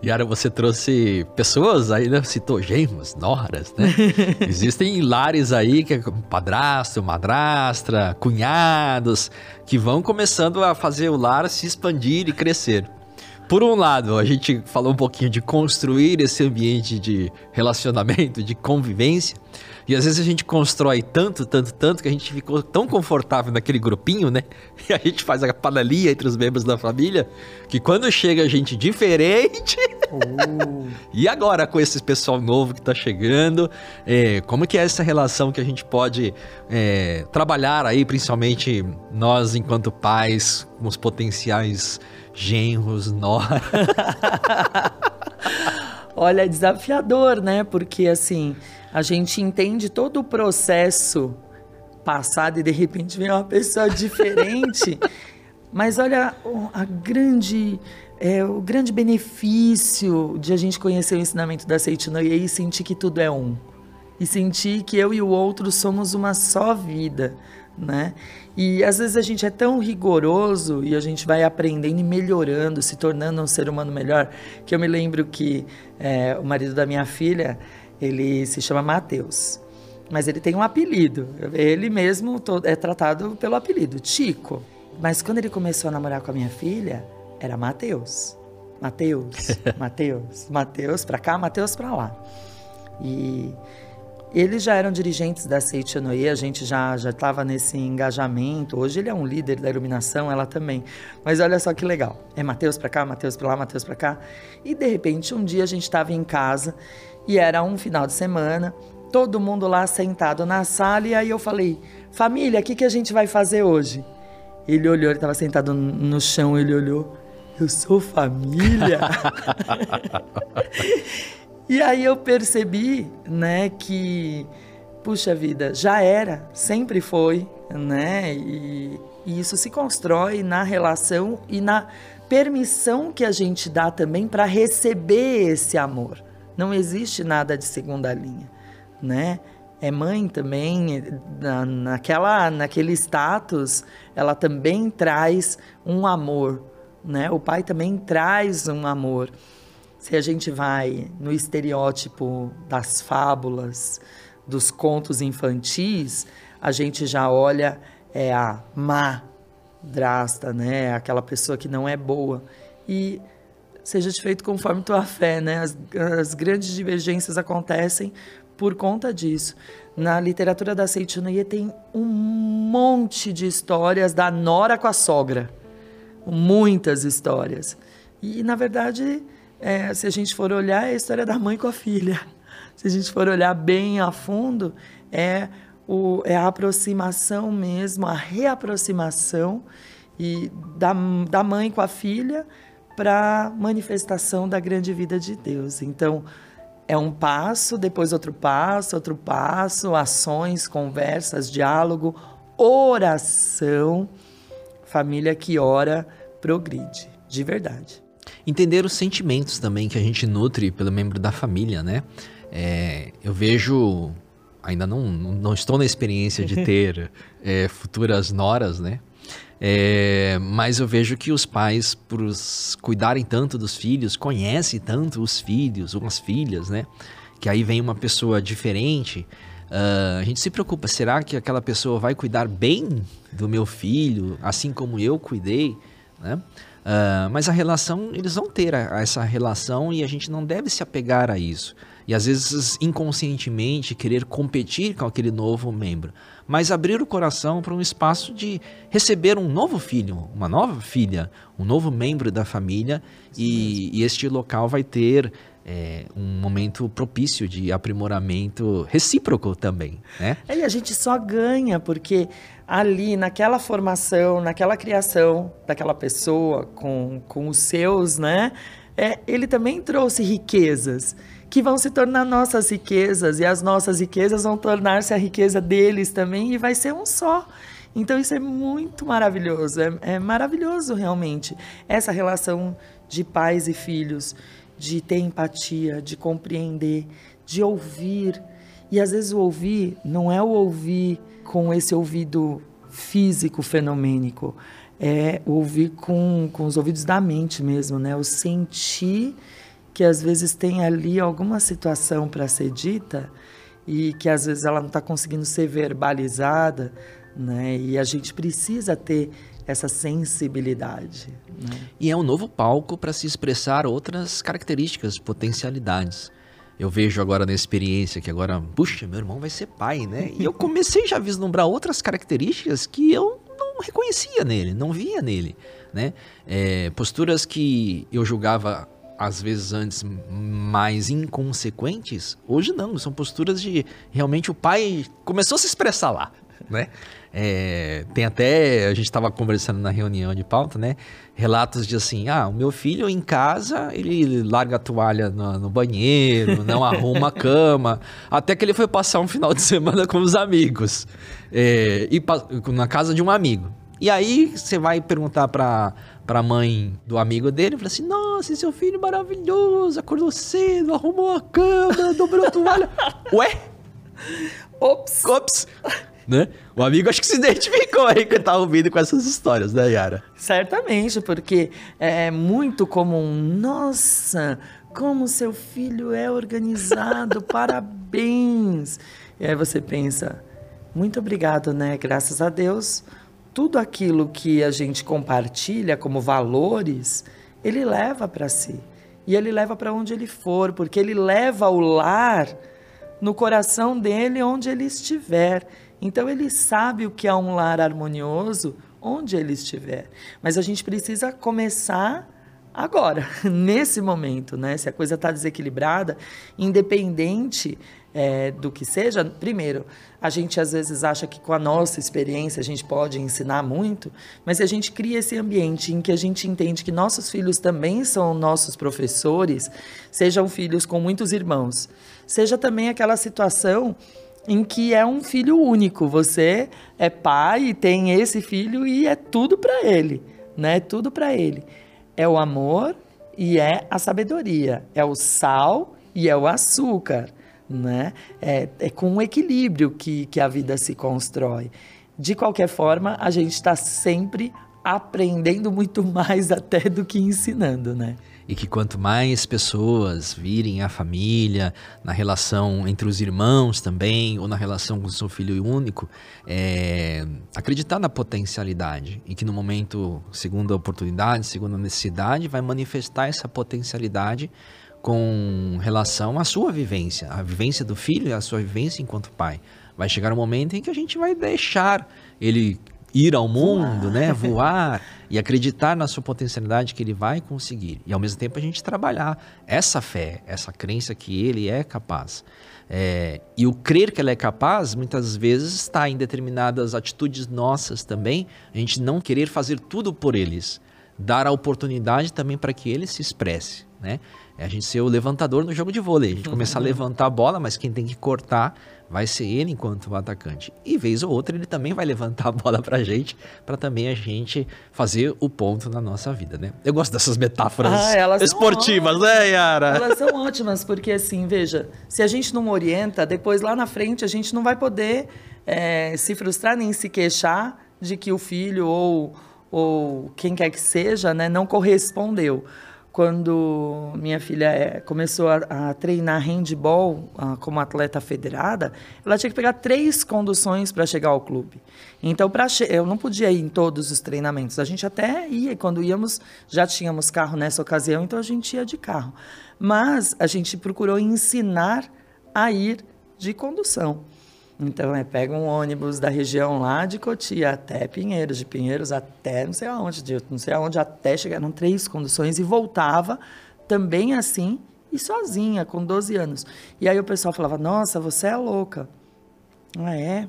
Yara, você trouxe pessoas aí, né? Citou genros, noras, né? Existem lares aí, que é padrasto, madrastra, cunhados, que vão começando a fazer o lar se expandir e crescer. Por um lado, a gente falou um pouquinho de construir esse ambiente de relacionamento, de convivência. E às vezes a gente constrói tanto, tanto, tanto que a gente ficou tão confortável naquele grupinho, né? E a gente faz a panelinha entre os membros da família, que quando chega gente diferente. Oh. e agora com esse pessoal novo que tá chegando, é, como que é essa relação que a gente pode é, trabalhar aí, principalmente nós enquanto pais, com os potenciais genros, nora? Olha, é desafiador, né? Porque assim a gente entende todo o processo passado e de repente vem uma pessoa diferente. Mas olha a grande, é, o grande benefício de a gente conhecer o ensinamento da Seitinoye e sentir que tudo é um. E sentir que eu e o outro somos uma só vida, né? E às vezes a gente é tão rigoroso e a gente vai aprendendo e melhorando, se tornando um ser humano melhor, que eu me lembro que é, o marido da minha filha, ele se chama Mateus. Mas ele tem um apelido. Ele mesmo é tratado pelo apelido, Chico. Mas quando ele começou a namorar com a minha filha, era Mateus. Mateus, Mateus, Mateus para cá, Mateus para lá. E eles já eram dirigentes da Seichanoe, a gente já já estava nesse engajamento. Hoje ele é um líder da iluminação, ela também. Mas olha só que legal. É Mateus para cá, Mateus para lá, Mateus para cá. E de repente um dia a gente estava em casa e era um final de semana, todo mundo lá sentado na sala, e aí eu falei: família, o que, que a gente vai fazer hoje? Ele olhou, ele estava sentado no chão, ele olhou: eu sou família? e aí eu percebi, né, que, puxa vida, já era, sempre foi, né, e, e isso se constrói na relação e na permissão que a gente dá também para receber esse amor. Não existe nada de segunda linha, né? É mãe também, na, naquela, naquele status, ela também traz um amor, né? O pai também traz um amor. Se a gente vai no estereótipo das fábulas, dos contos infantis, a gente já olha é a má drasta, né? Aquela pessoa que não é boa. E seja feito conforme tua fé, né? As, as grandes divergências acontecem por conta disso. Na literatura da Seitunaye tem um monte de histórias da nora com a sogra. Muitas histórias. E, na verdade, é, se a gente for olhar, é a história da mãe com a filha. Se a gente for olhar bem a fundo, é, o, é a aproximação mesmo, a reaproximação e da, da mãe com a filha para manifestação da grande vida de Deus. Então, é um passo, depois outro passo, outro passo, ações, conversas, diálogo, oração. Família que ora progride, de verdade. Entender os sentimentos também que a gente nutre pelo membro da família, né? É, eu vejo, ainda não, não estou na experiência de ter é, futuras noras, né? É, mas eu vejo que os pais, por cuidarem tanto dos filhos, conhecem tanto os filhos ou as filhas, né? Que aí vem uma pessoa diferente. Uh, a gente se preocupa, será que aquela pessoa vai cuidar bem do meu filho, assim como eu cuidei, né? Uh, mas a relação, eles vão ter a, a essa relação e a gente não deve se apegar a isso. E às vezes inconscientemente querer competir com aquele novo membro. Mas abrir o coração para um espaço de receber um novo filho, uma nova filha, um novo membro da família, e, e, este local vai ter é, um momento propício de aprimoramento recíproco também, né? É, e a gente só ganha porque ali, naquela formação, naquela criação daquela pessoa com, com os seus, né? É, ele também trouxe riquezas que vão se tornar nossas riquezas e as nossas riquezas vão tornar-se a riqueza deles também e vai ser um só. Então isso é muito maravilhoso, é, é maravilhoso realmente essa relação de pais e filhos, de ter empatia, de compreender, de ouvir. E às vezes o ouvir não é o ouvir com esse ouvido físico fenomênico, é ouvir com, com os ouvidos da mente mesmo, né? O sentir que às vezes tem ali alguma situação para ser dita e que às vezes ela não está conseguindo ser verbalizada, né? E a gente precisa ter essa sensibilidade. Né? E é um novo palco para se expressar outras características, potencialidades. Eu vejo agora na experiência que agora, puxa, meu irmão vai ser pai, né? E eu comecei já a vislumbrar outras características que eu não reconhecia nele, não via nele, né? É, posturas que eu julgava às vezes antes mais inconsequentes, hoje não, são posturas de realmente o pai começou a se expressar lá, né? É, tem até, a gente estava conversando na reunião de pauta, né? Relatos de assim, ah, o meu filho em casa, ele larga a toalha no, no banheiro, não arruma a cama, até que ele foi passar um final de semana com os amigos, é, e na casa de um amigo. E aí você vai perguntar para para mãe do amigo dele, fala assim: "Nossa, seu filho maravilhoso, acordou cedo, arrumou a cama, dobrou a toalha". Ué? Ops. Ops. Né? O amigo acho que se identificou aí que tá ouvindo com essas histórias, né, Yara? Certamente, porque é muito comum. Nossa, como seu filho é organizado, parabéns. E aí você pensa, muito obrigado, né? Graças a Deus, tudo aquilo que a gente compartilha como valores, ele leva para si. E ele leva para onde ele for, porque ele leva o lar no coração dele onde ele estiver. Então ele sabe o que é um lar harmonioso onde ele estiver. Mas a gente precisa começar agora, nesse momento, né? Se a coisa está desequilibrada, independente é, do que seja, primeiro, a gente às vezes acha que com a nossa experiência a gente pode ensinar muito, mas se a gente cria esse ambiente em que a gente entende que nossos filhos também são nossos professores, sejam filhos com muitos irmãos, seja também aquela situação em que é um filho único. Você é pai e tem esse filho e é tudo para ele, né? Tudo para ele. É o amor e é a sabedoria, é o sal e é o açúcar, né? É, é com um equilíbrio que, que a vida se constrói. De qualquer forma, a gente está sempre aprendendo muito mais até do que ensinando, né? E que quanto mais pessoas virem a família, na relação entre os irmãos também, ou na relação com o seu filho único, é, acreditar na potencialidade e que no momento, segundo a oportunidade, segundo a necessidade, vai manifestar essa potencialidade com relação à sua vivência, a vivência do filho e a sua vivência enquanto pai. Vai chegar um momento em que a gente vai deixar ele ir ao mundo, voar. né, voar e acreditar na sua potencialidade que ele vai conseguir. E ao mesmo tempo a gente trabalhar essa fé, essa crença que ele é capaz. É, e o crer que ela é capaz, muitas vezes está em determinadas atitudes nossas também, a gente não querer fazer tudo por eles, dar a oportunidade também para que ele se expresse, né? É a gente ser o levantador no jogo de vôlei, a gente começar a levantar a bola, mas quem tem que cortar vai ser ele enquanto atacante. E vez ou outra ele também vai levantar a bola pra gente, para também a gente fazer o ponto na nossa vida, né? Eu gosto dessas metáforas ah, esportivas, né, Yara? Elas são ótimas, porque assim, veja, se a gente não orienta, depois lá na frente a gente não vai poder é, se frustrar nem se queixar de que o filho ou, ou quem quer que seja, né, não correspondeu quando minha filha é, começou a, a, treinar handball a, como atleta federada, ela tinha que pegar três conduções para chegar ao clube. Então, para eu não podia ir em todos os treinamentos. A gente até ia, quando íamos, já tínhamos carro nessa ocasião, então a gente ia de carro. Mas a gente procurou ensinar a ir de condução. Então, é, pega um ônibus da região lá de Cotia até Pinheiros, de Pinheiros até não sei aonde, de não sei aonde, até chegar, eram três conduções, e voltava também assim e sozinha, com 12 anos. E aí o pessoal falava, nossa, você é louca. Ah, é?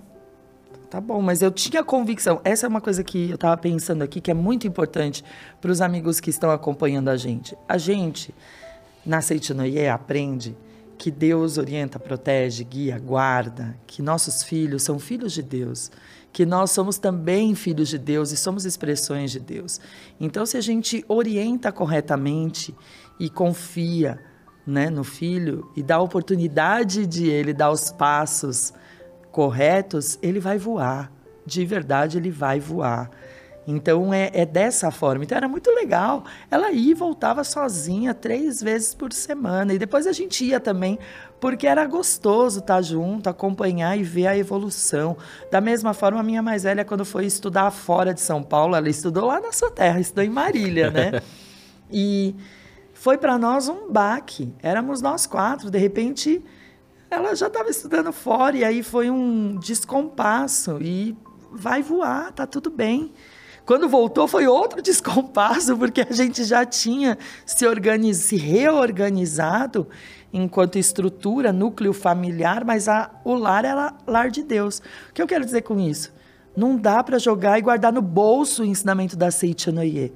Tá bom, mas eu tinha convicção. Essa é uma coisa que eu estava pensando aqui, que é muito importante para os amigos que estão acompanhando a gente. A gente, na Seitinoye, aprende que Deus orienta, protege, guia, guarda, que nossos filhos são filhos de Deus, que nós somos também filhos de Deus e somos expressões de Deus. Então, se a gente orienta corretamente e confia né, no filho e dá a oportunidade de ele dar os passos corretos, ele vai voar de verdade ele vai voar. Então é, é, dessa forma. Então era muito legal. Ela ia e voltava sozinha três vezes por semana. E depois a gente ia também, porque era gostoso estar junto, acompanhar e ver a evolução. Da mesma forma, a minha mais velha, quando foi estudar fora de São Paulo, ela estudou lá na sua terra, estudou em Marília, né? e foi para nós um baque. Éramos nós quatro. De repente, ela já estava estudando fora, e aí foi um descompasso. E vai voar, tá tudo bem. Quando voltou foi outro descompasso, porque a gente já tinha se, organiz... se reorganizado enquanto estrutura, núcleo familiar, mas a... o lar era lar de Deus. O que eu quero dizer com isso? Não dá para jogar e guardar no bolso o ensinamento da Seichanoye.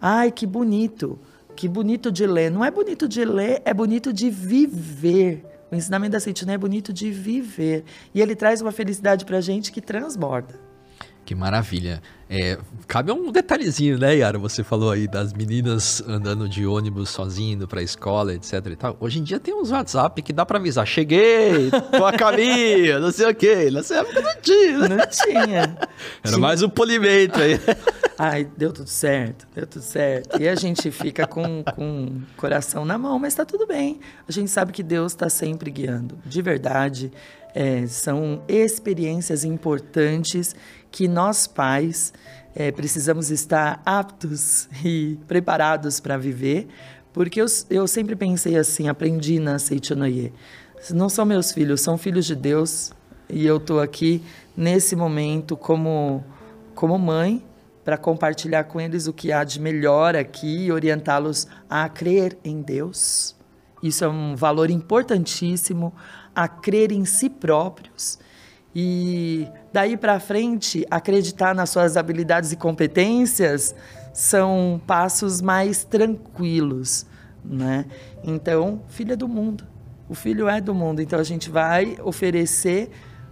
Ai, que bonito, que bonito de ler. Não é bonito de ler, é bonito de viver. O ensinamento da Seichanoye é bonito de viver. E ele traz uma felicidade para a gente que transborda. Que maravilha. É, cabe um detalhezinho, né, Yara? Você falou aí das meninas andando de ônibus sozinho indo pra escola, etc e tal. Hoje em dia tem uns WhatsApp que dá pra avisar. Cheguei, tô a caminho, não sei o quê. Nessa época não tinha. Não tinha. Era tinha. mais um polimento aí. Ai, deu tudo certo, deu tudo certo. E a gente fica com, com o coração na mão, mas tá tudo bem. A gente sabe que Deus está sempre guiando. De verdade, é, são experiências importantes que nós pais é, precisamos estar aptos e preparados para viver, porque eu, eu sempre pensei assim, aprendi na Seichonoye. Não são meus filhos, são filhos de Deus, e eu estou aqui nesse momento como, como mãe para compartilhar com eles o que há de melhor aqui e orientá-los a crer em Deus. Isso é um valor importantíssimo, a crer em si próprios e daí para frente, acreditar nas suas habilidades e competências são passos mais tranquilos, né? Então, filho é do mundo. O filho é do mundo, então a gente vai oferecer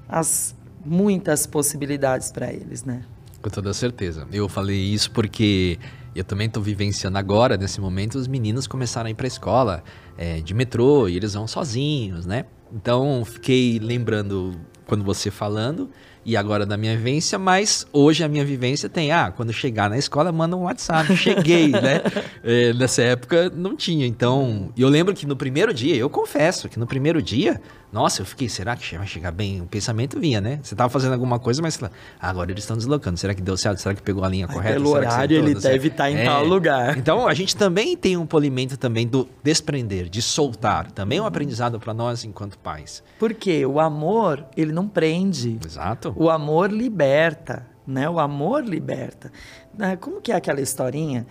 as muitas possibilidades para eles, né? Com toda certeza. Eu falei isso porque eu também estou vivenciando agora, nesse momento, os meninos começaram a ir para a escola é, de metrô e eles vão sozinhos, né? Então, fiquei lembrando quando você falando e agora da minha vivência, mas hoje a minha vivência tem, ah, quando chegar na escola, manda um WhatsApp, cheguei, né? É, nessa época não tinha, então, eu lembro que no primeiro dia, eu confesso que no primeiro dia, nossa, eu fiquei, será que vai chegar bem? O pensamento vinha, né? Você tava fazendo alguma coisa, mas ah, agora eles estão deslocando. Será que deu certo? Será que pegou a linha Ai, correta? Pelo será horário ele deve estar tá em é. tal lugar. Então a gente também tem um polimento também do desprender, de soltar. Também é um aprendizado para nós enquanto pais. Porque o amor, ele não prende. Exato. O amor liberta, né? O amor liberta. Né? Como que é aquela historinha?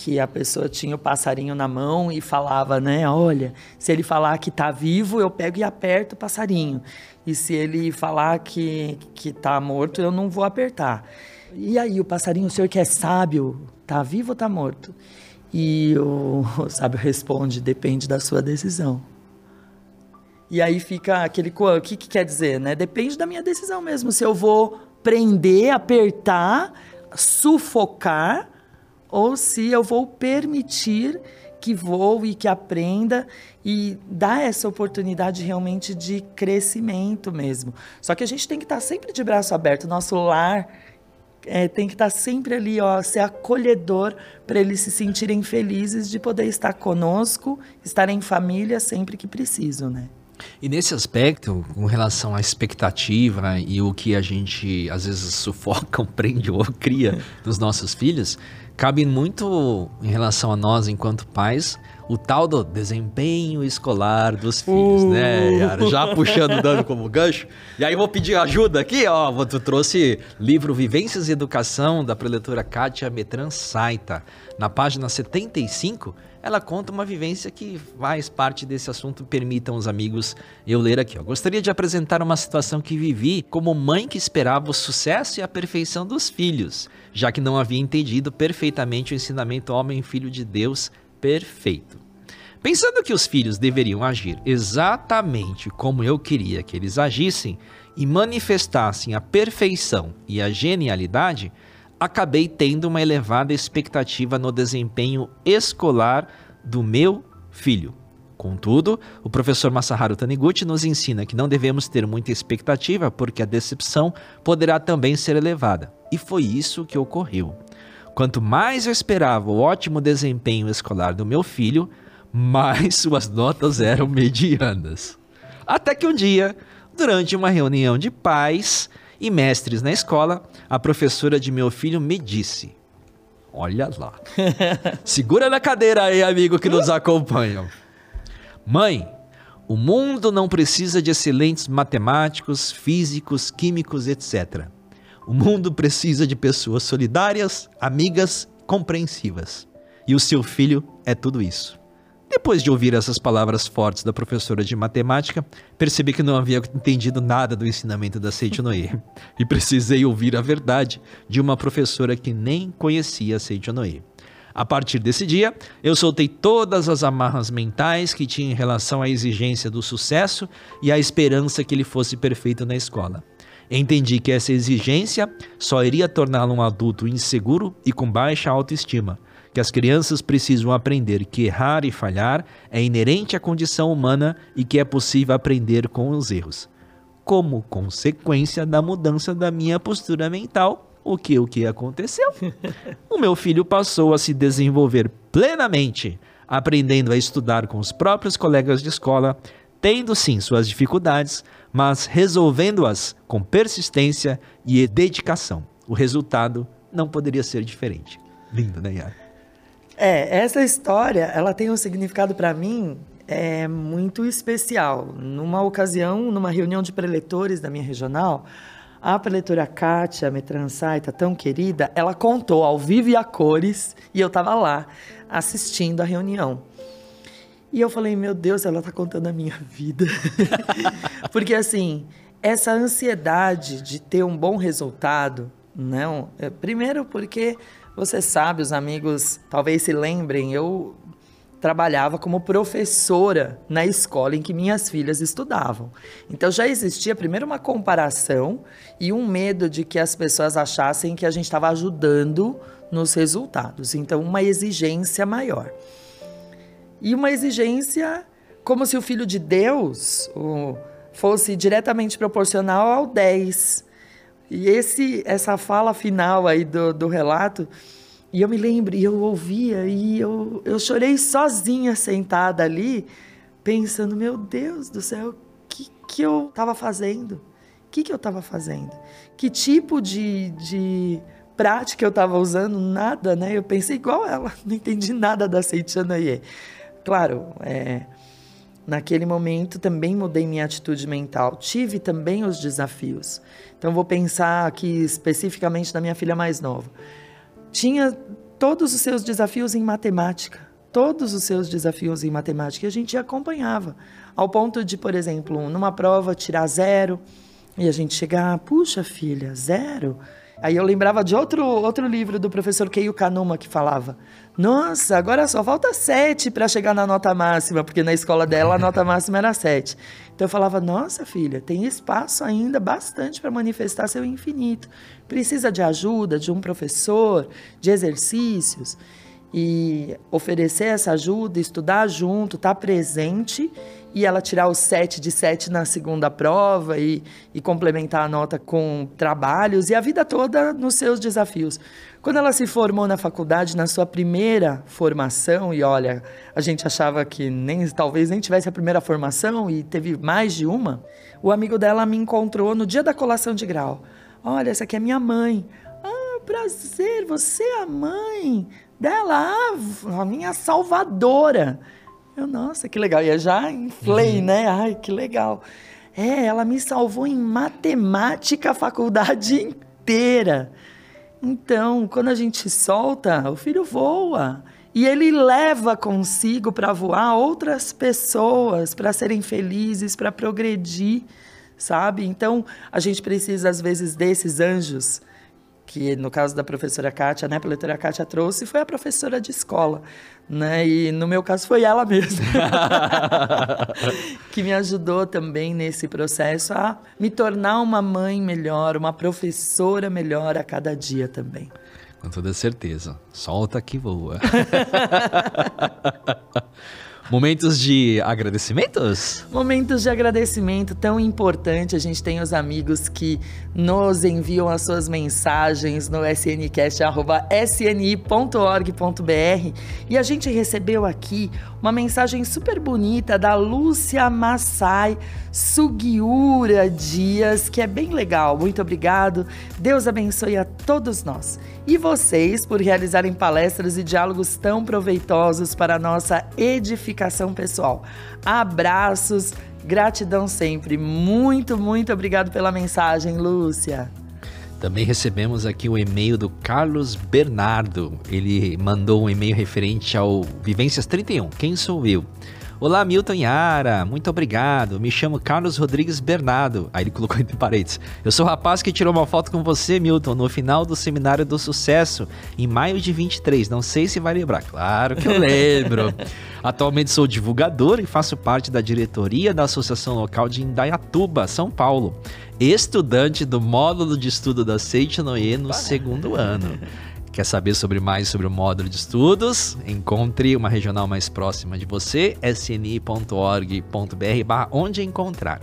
Que a pessoa tinha o passarinho na mão e falava, né? Olha, se ele falar que está vivo, eu pego e aperto o passarinho. E se ele falar que que está morto, eu não vou apertar. E aí o passarinho, o senhor que é sábio, está vivo ou está morto? E o, o sábio responde, depende da sua decisão. E aí fica aquele o que, que quer dizer, né? Depende da minha decisão mesmo. Se eu vou prender, apertar, sufocar ou se eu vou permitir que voe, que aprenda e dar essa oportunidade realmente de crescimento mesmo. Só que a gente tem que estar sempre de braço aberto, nosso lar é, tem que estar sempre ali, ó, ser acolhedor para eles se sentirem felizes de poder estar conosco, estar em família sempre que precisam, né? E nesse aspecto, com relação à expectativa e o que a gente às vezes sufoca, prende ou cria nos nossos filhos, cabe muito em relação a nós enquanto pais o tal do desempenho escolar dos filhos, uh. né, Yara? Já puxando, dando como gancho. E aí vou pedir ajuda aqui, ó. Tu trouxe livro Vivências e Educação, da preletora Kátia Metran Saita. Na página 75, ela conta uma vivência que faz parte desse assunto. Permitam os amigos eu ler aqui. Ó. Gostaria de apresentar uma situação que vivi como mãe que esperava o sucesso e a perfeição dos filhos, já que não havia entendido perfeitamente o ensinamento homem filho de Deus perfeito. Pensando que os filhos deveriam agir exatamente como eu queria que eles agissem e manifestassem a perfeição e a genialidade, acabei tendo uma elevada expectativa no desempenho escolar do meu filho. Contudo, o professor Masaharu Taniguchi nos ensina que não devemos ter muita expectativa porque a decepção poderá também ser elevada. E foi isso que ocorreu. Quanto mais eu esperava o ótimo desempenho escolar do meu filho, mais suas notas eram medianas. Até que um dia, durante uma reunião de pais e mestres na escola, a professora de meu filho me disse: Olha lá. Segura na cadeira aí, amigo que nos acompanha. Mãe, o mundo não precisa de excelentes matemáticos, físicos, químicos, etc. O mundo precisa de pessoas solidárias, amigas, compreensivas. E o seu filho é tudo isso. Depois de ouvir essas palavras fortes da professora de matemática, percebi que não havia entendido nada do ensinamento da Seiichi Noe e precisei ouvir a verdade de uma professora que nem conhecia a Noe. A partir desse dia, eu soltei todas as amarras mentais que tinha em relação à exigência do sucesso e à esperança que ele fosse perfeito na escola. Entendi que essa exigência só iria torná-lo um adulto inseguro e com baixa autoestima, que as crianças precisam aprender que errar e falhar é inerente à condição humana e que é possível aprender com os erros. Como consequência da mudança da minha postura mental, o que o que aconteceu? o meu filho passou a se desenvolver plenamente, aprendendo a estudar com os próprios colegas de escola, tendo sim suas dificuldades, mas resolvendo-as com persistência e dedicação. O resultado não poderia ser diferente. Lindo, né, Yara? É, essa história, ela tem um significado para mim é muito especial. Numa ocasião, numa reunião de preletores da minha regional, a preletora Kátia Metransaita, tão querida, ela contou ao vivo e a cores, e eu estava lá assistindo a reunião. E eu falei, meu Deus, ela está contando a minha vida. Porque, assim, essa ansiedade de ter um bom resultado, não. É, primeiro, porque você sabe, os amigos talvez se lembrem, eu trabalhava como professora na escola em que minhas filhas estudavam. Então já existia primeiro uma comparação e um medo de que as pessoas achassem que a gente estava ajudando nos resultados. Então uma exigência maior. E uma exigência como se o filho de Deus fosse diretamente proporcional ao 10. E esse, essa fala final aí do, do relato e eu me lembro, e eu ouvia, e eu, eu chorei sozinha, sentada ali, pensando: meu Deus do céu, o que, que eu estava fazendo? O que, que eu estava fazendo? Que tipo de, de prática eu estava usando? Nada, né? Eu pensei igual ela, não entendi nada da Seichana Ye. Claro, é, naquele momento também mudei minha atitude mental, tive também os desafios. Então, vou pensar aqui especificamente na minha filha mais nova tinha todos os seus desafios em matemática. Todos os seus desafios em matemática. E a gente acompanhava. Ao ponto de, por exemplo, numa prova tirar zero. E a gente chegar, puxa filha, zero? Aí eu lembrava de outro, outro livro do professor Keio Kanuma que falava: Nossa, agora só falta sete para chegar na nota máxima, porque na escola dela a nota máxima era sete. Então eu falava: Nossa, filha, tem espaço ainda bastante para manifestar seu infinito. Precisa de ajuda, de um professor, de exercícios. E oferecer essa ajuda, estudar junto, estar tá presente e ela tirar o 7 de 7 na segunda prova e, e complementar a nota com trabalhos e a vida toda nos seus desafios. Quando ela se formou na faculdade, na sua primeira formação, e olha, a gente achava que nem talvez nem tivesse a primeira formação e teve mais de uma, o amigo dela me encontrou no dia da colação de grau. Olha, essa aqui é minha mãe. Ah, prazer, você é a mãe dela, ah, a minha salvadora. Eu, nossa, que legal. E eu já inflei, uhum. né? Ai, que legal. É, ela me salvou em matemática a faculdade inteira. Então, quando a gente solta, o filho voa. E ele leva consigo para voar outras pessoas, para serem felizes, para progredir, sabe? Então, a gente precisa, às vezes, desses anjos que no caso da professora Kátia, né, a leitora Kátia trouxe, foi a professora de escola, né, e no meu caso foi ela mesma, que me ajudou também nesse processo a me tornar uma mãe melhor, uma professora melhor a cada dia também. Com toda certeza. Solta que voa. Momentos de agradecimentos? Momentos de agradecimento tão importante. A gente tem os amigos que nos enviam as suas mensagens no sncast.sni.org.br e a gente recebeu aqui uma mensagem super bonita da Lúcia Massai Sugiura Dias, que é bem legal. Muito obrigado. Deus abençoe a todos nós. E vocês por realizarem palestras e diálogos tão proveitosos para a nossa edificação pessoal. Abraços, gratidão sempre. Muito, muito obrigado pela mensagem, Lúcia. Também recebemos aqui o e-mail do Carlos Bernardo. Ele mandou um e-mail referente ao Vivências 31. Quem sou eu? Olá, Milton e Yara, muito obrigado. Me chamo Carlos Rodrigues Bernardo. Aí ele colocou entre parênteses. Eu sou o rapaz que tirou uma foto com você, Milton, no final do Seminário do Sucesso, em maio de 23. Não sei se vai lembrar. Claro que eu lembro. Atualmente sou divulgador e faço parte da diretoria da Associação Local de Indaiatuba, São Paulo. Estudante do módulo de estudo da Seite Noé no segundo ano. Quer saber sobre mais sobre o módulo de estudos? Encontre uma regional mais próxima de você, sni.org.br onde encontrar.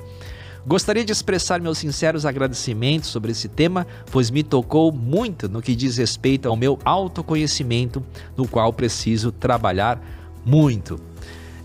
Gostaria de expressar meus sinceros agradecimentos sobre esse tema, pois me tocou muito no que diz respeito ao meu autoconhecimento, no qual preciso trabalhar muito.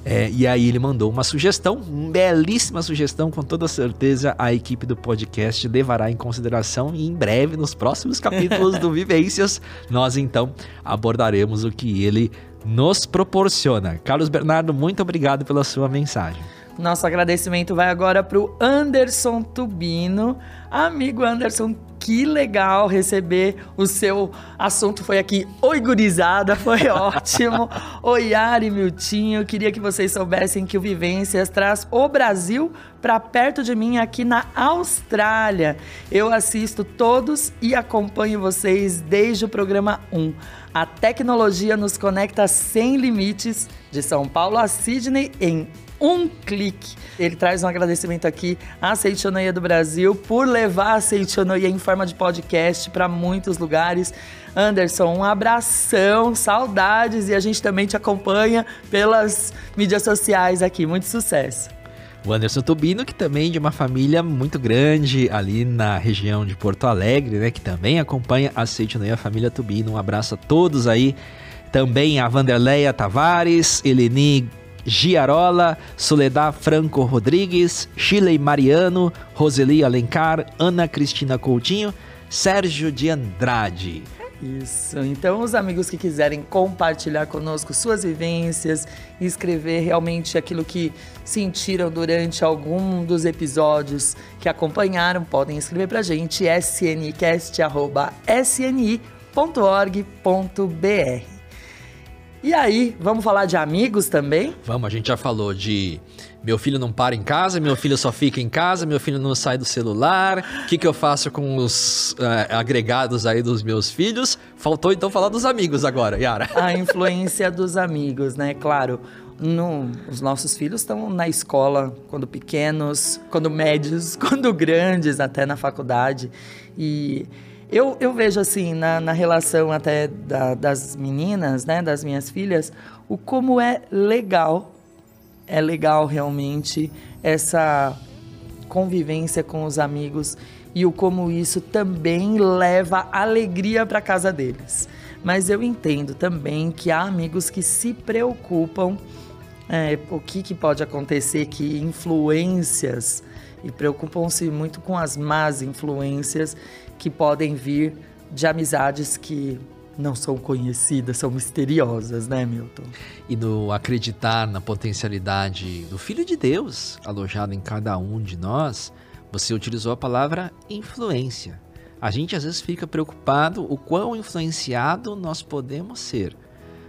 É, e aí ele mandou uma sugestão, uma belíssima sugestão, com toda certeza a equipe do podcast levará em consideração e em breve, nos próximos capítulos do Vivências, nós então abordaremos o que ele nos proporciona. Carlos Bernardo, muito obrigado pela sua mensagem. Nosso agradecimento vai agora para o Anderson Tubino. Amigo Anderson, que legal receber o seu assunto. Foi aqui, oi gurizada, foi ótimo. oi Yari Miltinho, queria que vocês soubessem que o Vivências traz o Brasil para perto de mim aqui na Austrália. Eu assisto todos e acompanho vocês desde o programa 1. A tecnologia nos conecta sem limites de São Paulo a Sydney em um clique. Ele traz um agradecimento aqui à Seitonoia do Brasil por levar a Seitonoia em forma de podcast para muitos lugares. Anderson, um abração, saudades e a gente também te acompanha pelas mídias sociais aqui. Muito sucesso. O Anderson Tobino, que também é de uma família muito grande ali na região de Porto Alegre, né? Que também acompanha a Seitonoia, a família Tobino. Um abraço a todos aí. Também a Vanderleia Tavares, Eleni Giarola, Soledad Franco Rodrigues, Chile Mariano, Roseli Alencar, Ana Cristina Coutinho, Sérgio de Andrade. Isso. Então, os amigos que quiserem compartilhar conosco suas vivências, escrever realmente aquilo que sentiram durante algum dos episódios que acompanharam, podem escrever para a gente sncast@sni.org.br. E aí, vamos falar de amigos também? Vamos, a gente já falou de meu filho não para em casa, meu filho só fica em casa, meu filho não sai do celular, o que, que eu faço com os uh, agregados aí dos meus filhos? Faltou então falar dos amigos agora, Yara. A influência dos amigos, né? Claro, no, os nossos filhos estão na escola quando pequenos, quando médios, quando grandes, até na faculdade. E eu, eu vejo assim, na, na relação até da, das meninas, né, das minhas filhas, o como é legal, é legal realmente essa convivência com os amigos e o como isso também leva alegria para casa deles. Mas eu entendo também que há amigos que se preocupam é, o que, que pode acontecer, que influências e preocupam-se muito com as más influências que podem vir de amizades que não são conhecidas, são misteriosas, né, Milton? E no acreditar na potencialidade do Filho de Deus alojado em cada um de nós, você utilizou a palavra influência. A gente às vezes fica preocupado o quão influenciado nós podemos ser,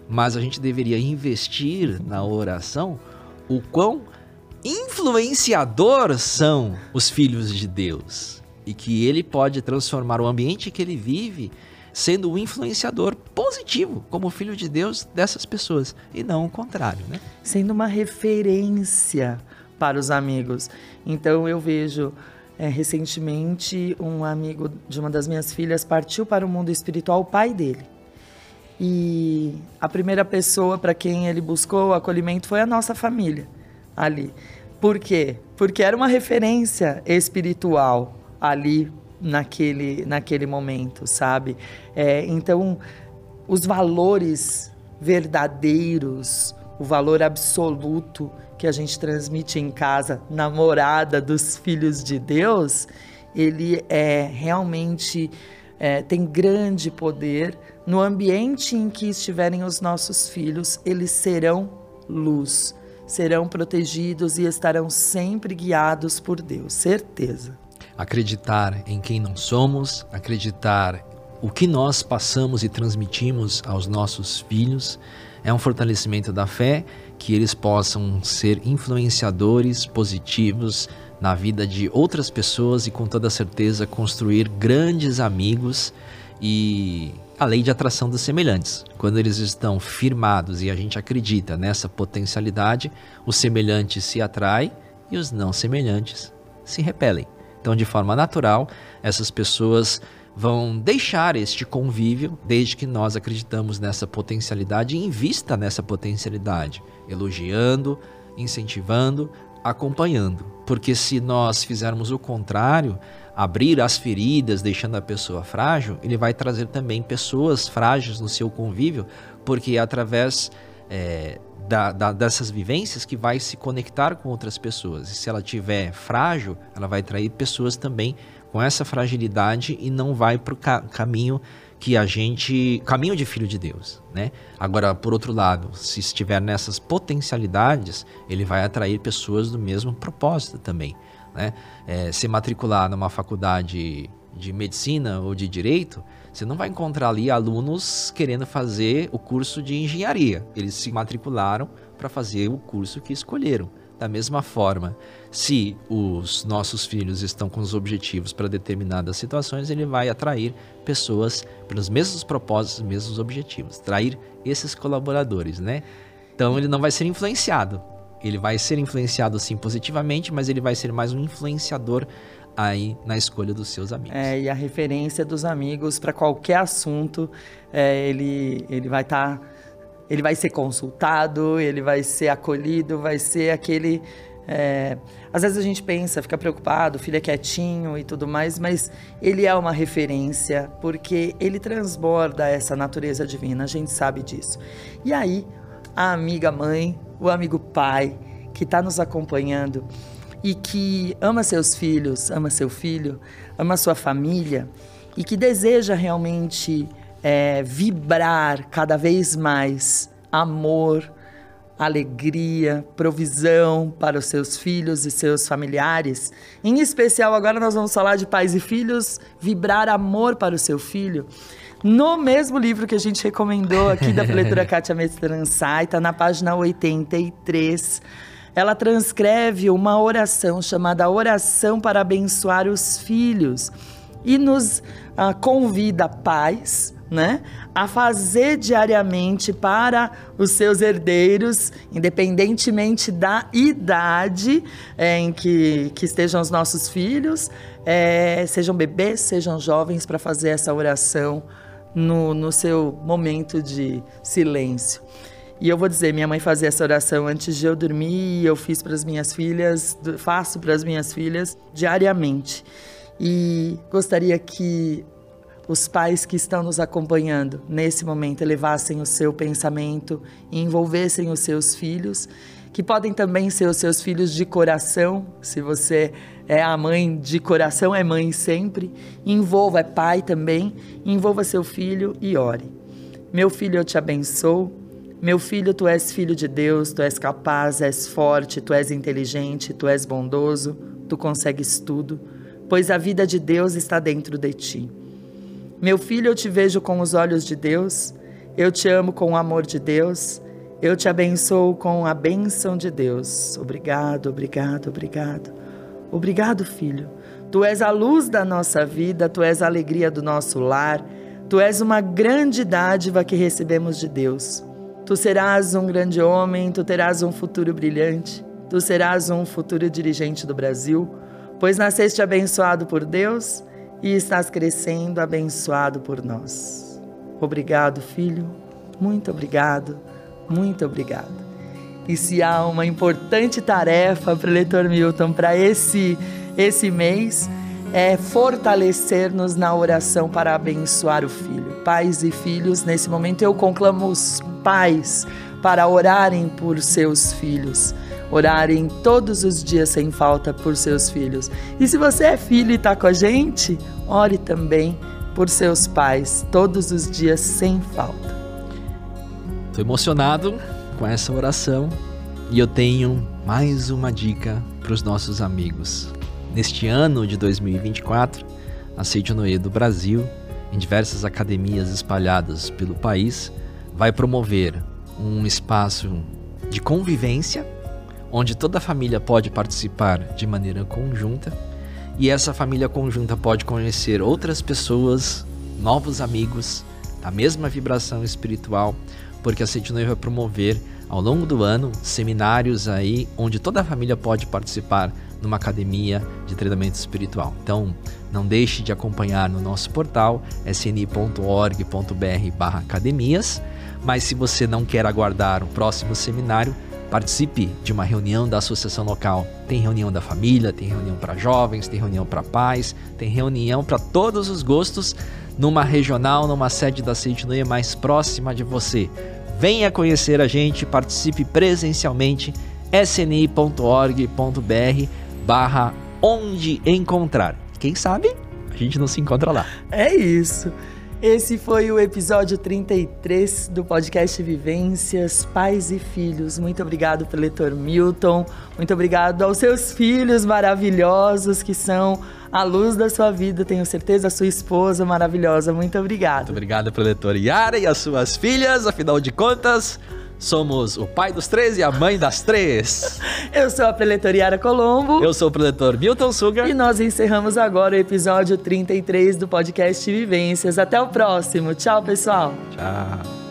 mas a gente deveria investir na oração o quão influenciador são os filhos de Deus e que ele pode transformar o ambiente que ele vive sendo um influenciador positivo como filho de Deus dessas pessoas e não o contrário, né? Sendo uma referência para os amigos. Então eu vejo é, recentemente um amigo de uma das minhas filhas partiu para o mundo espiritual, o pai dele. E a primeira pessoa para quem ele buscou o acolhimento foi a nossa família ali. Por quê? Porque era uma referência espiritual ali naquele, naquele momento, sabe? É, então, os valores verdadeiros, o valor absoluto que a gente transmite em casa, namorada dos filhos de Deus, ele é realmente é, tem grande poder. No ambiente em que estiverem os nossos filhos, eles serão luz, serão protegidos e estarão sempre guiados por Deus, certeza. Acreditar em quem não somos, acreditar o que nós passamos e transmitimos aos nossos filhos é um fortalecimento da fé que eles possam ser influenciadores positivos na vida de outras pessoas e com toda certeza construir grandes amigos e a lei de atração dos semelhantes. Quando eles estão firmados e a gente acredita nessa potencialidade, os semelhantes se atraem e os não semelhantes se repelem. Então, de forma natural, essas pessoas vão deixar este convívio desde que nós acreditamos nessa potencialidade e invista nessa potencialidade, elogiando, incentivando, acompanhando. Porque se nós fizermos o contrário, abrir as feridas, deixando a pessoa frágil, ele vai trazer também pessoas frágeis no seu convívio, porque através é, da, da, dessas vivências que vai se conectar com outras pessoas. E se ela tiver frágil, ela vai atrair pessoas também com essa fragilidade e não vai para o ca caminho que a gente caminho de filho de Deus, né? Agora, por outro lado, se estiver nessas potencialidades, ele vai atrair pessoas do mesmo propósito também, né? É, se matricular numa faculdade de medicina ou de direito, você não vai encontrar ali alunos querendo fazer o curso de engenharia. Eles se matricularam para fazer o curso que escolheram. Da mesma forma, se os nossos filhos estão com os objetivos para determinadas situações, ele vai atrair pessoas pelos mesmos propósitos, mesmos objetivos, atrair esses colaboradores, né? Então ele não vai ser influenciado. Ele vai ser influenciado sim positivamente, mas ele vai ser mais um influenciador aí na escolha dos seus amigos. É, e a referência dos amigos para qualquer assunto, é, ele, ele vai estar. Tá, ele vai ser consultado, ele vai ser acolhido, vai ser aquele. É, às vezes a gente pensa, fica preocupado, o filho é quietinho e tudo mais, mas ele é uma referência porque ele transborda essa natureza divina, a gente sabe disso. E aí, a amiga mãe, o amigo pai que está nos acompanhando, e que ama seus filhos, ama seu filho, ama sua família e que deseja realmente é, vibrar cada vez mais amor, alegria, provisão para os seus filhos e seus familiares. Em especial, agora nós vamos falar de pais e filhos, vibrar amor para o seu filho. No mesmo livro que a gente recomendou aqui da leitura Kátia Mestransai, está na página 83 ela transcreve uma oração chamada Oração para Abençoar os Filhos e nos uh, convida pais né, a fazer diariamente para os seus herdeiros, independentemente da idade é, em que, que estejam os nossos filhos, é, sejam bebês, sejam jovens, para fazer essa oração no, no seu momento de silêncio. E eu vou dizer, minha mãe fazia essa oração antes de eu dormir e eu fiz para as minhas filhas, faço para as minhas filhas diariamente. E gostaria que os pais que estão nos acompanhando nesse momento elevassem o seu pensamento e envolvessem os seus filhos, que podem também ser os seus filhos de coração, se você é a mãe de coração, é mãe sempre, envolva, é pai também, envolva seu filho e ore. Meu filho, eu te abençoo meu filho, tu és filho de Deus, tu és capaz, és forte, tu és inteligente, tu és bondoso, tu consegues tudo, pois a vida de Deus está dentro de ti. Meu filho, eu te vejo com os olhos de Deus, eu te amo com o amor de Deus, eu te abençoo com a bênção de Deus. Obrigado, obrigado, obrigado. Obrigado, filho. Tu és a luz da nossa vida, tu és a alegria do nosso lar, tu és uma grande dádiva que recebemos de Deus. Tu serás um grande homem, tu terás um futuro brilhante, tu serás um futuro dirigente do Brasil, pois nasceste abençoado por Deus e estás crescendo abençoado por nós. Obrigado, filho. muito obrigado, muito obrigado. E se há uma importante tarefa para o Leitor Milton para esse, esse mês, é fortalecer-nos na oração para abençoar o filho. Pais e filhos, nesse momento eu conclamo os pais para orarem por seus filhos, orarem todos os dias sem falta por seus filhos. E se você é filho e está com a gente, ore também por seus pais todos os dias sem falta. Estou emocionado com essa oração e eu tenho mais uma dica para os nossos amigos. Neste ano de 2024, a Sede Noé do Brasil, em diversas academias espalhadas pelo país, vai promover um espaço de convivência, onde toda a família pode participar de maneira conjunta e essa família conjunta pode conhecer outras pessoas, novos amigos, da mesma vibração espiritual, porque a Sede Noé vai promover ao longo do ano seminários aí onde toda a família pode participar numa academia de treinamento espiritual. Então, não deixe de acompanhar no nosso portal sni.org.br/academias. Mas se você não quer aguardar o próximo seminário, participe de uma reunião da associação local. Tem reunião da família, tem reunião para jovens, tem reunião para pais, tem reunião para todos os gostos numa regional, numa sede da Seitinoia mais próxima de você. Venha conhecer a gente, participe presencialmente sni.org.br barra onde encontrar. Quem sabe a gente não se encontra lá. É isso. Esse foi o episódio 33 do podcast Vivências, Pais e Filhos. Muito obrigado pelo leitor Milton. Muito obrigado aos seus filhos maravilhosos que são a luz da sua vida. Tenho certeza, a sua esposa maravilhosa. Muito obrigado. Muito obrigado pelo leitor Yara e as suas filhas. Afinal de contas, Somos o pai dos três e a mãe das três. Eu sou a preletoriara Colombo. Eu sou o preletor Milton Sugar. E nós encerramos agora o episódio 33 do podcast Vivências. Até o próximo. Tchau, pessoal. Tchau.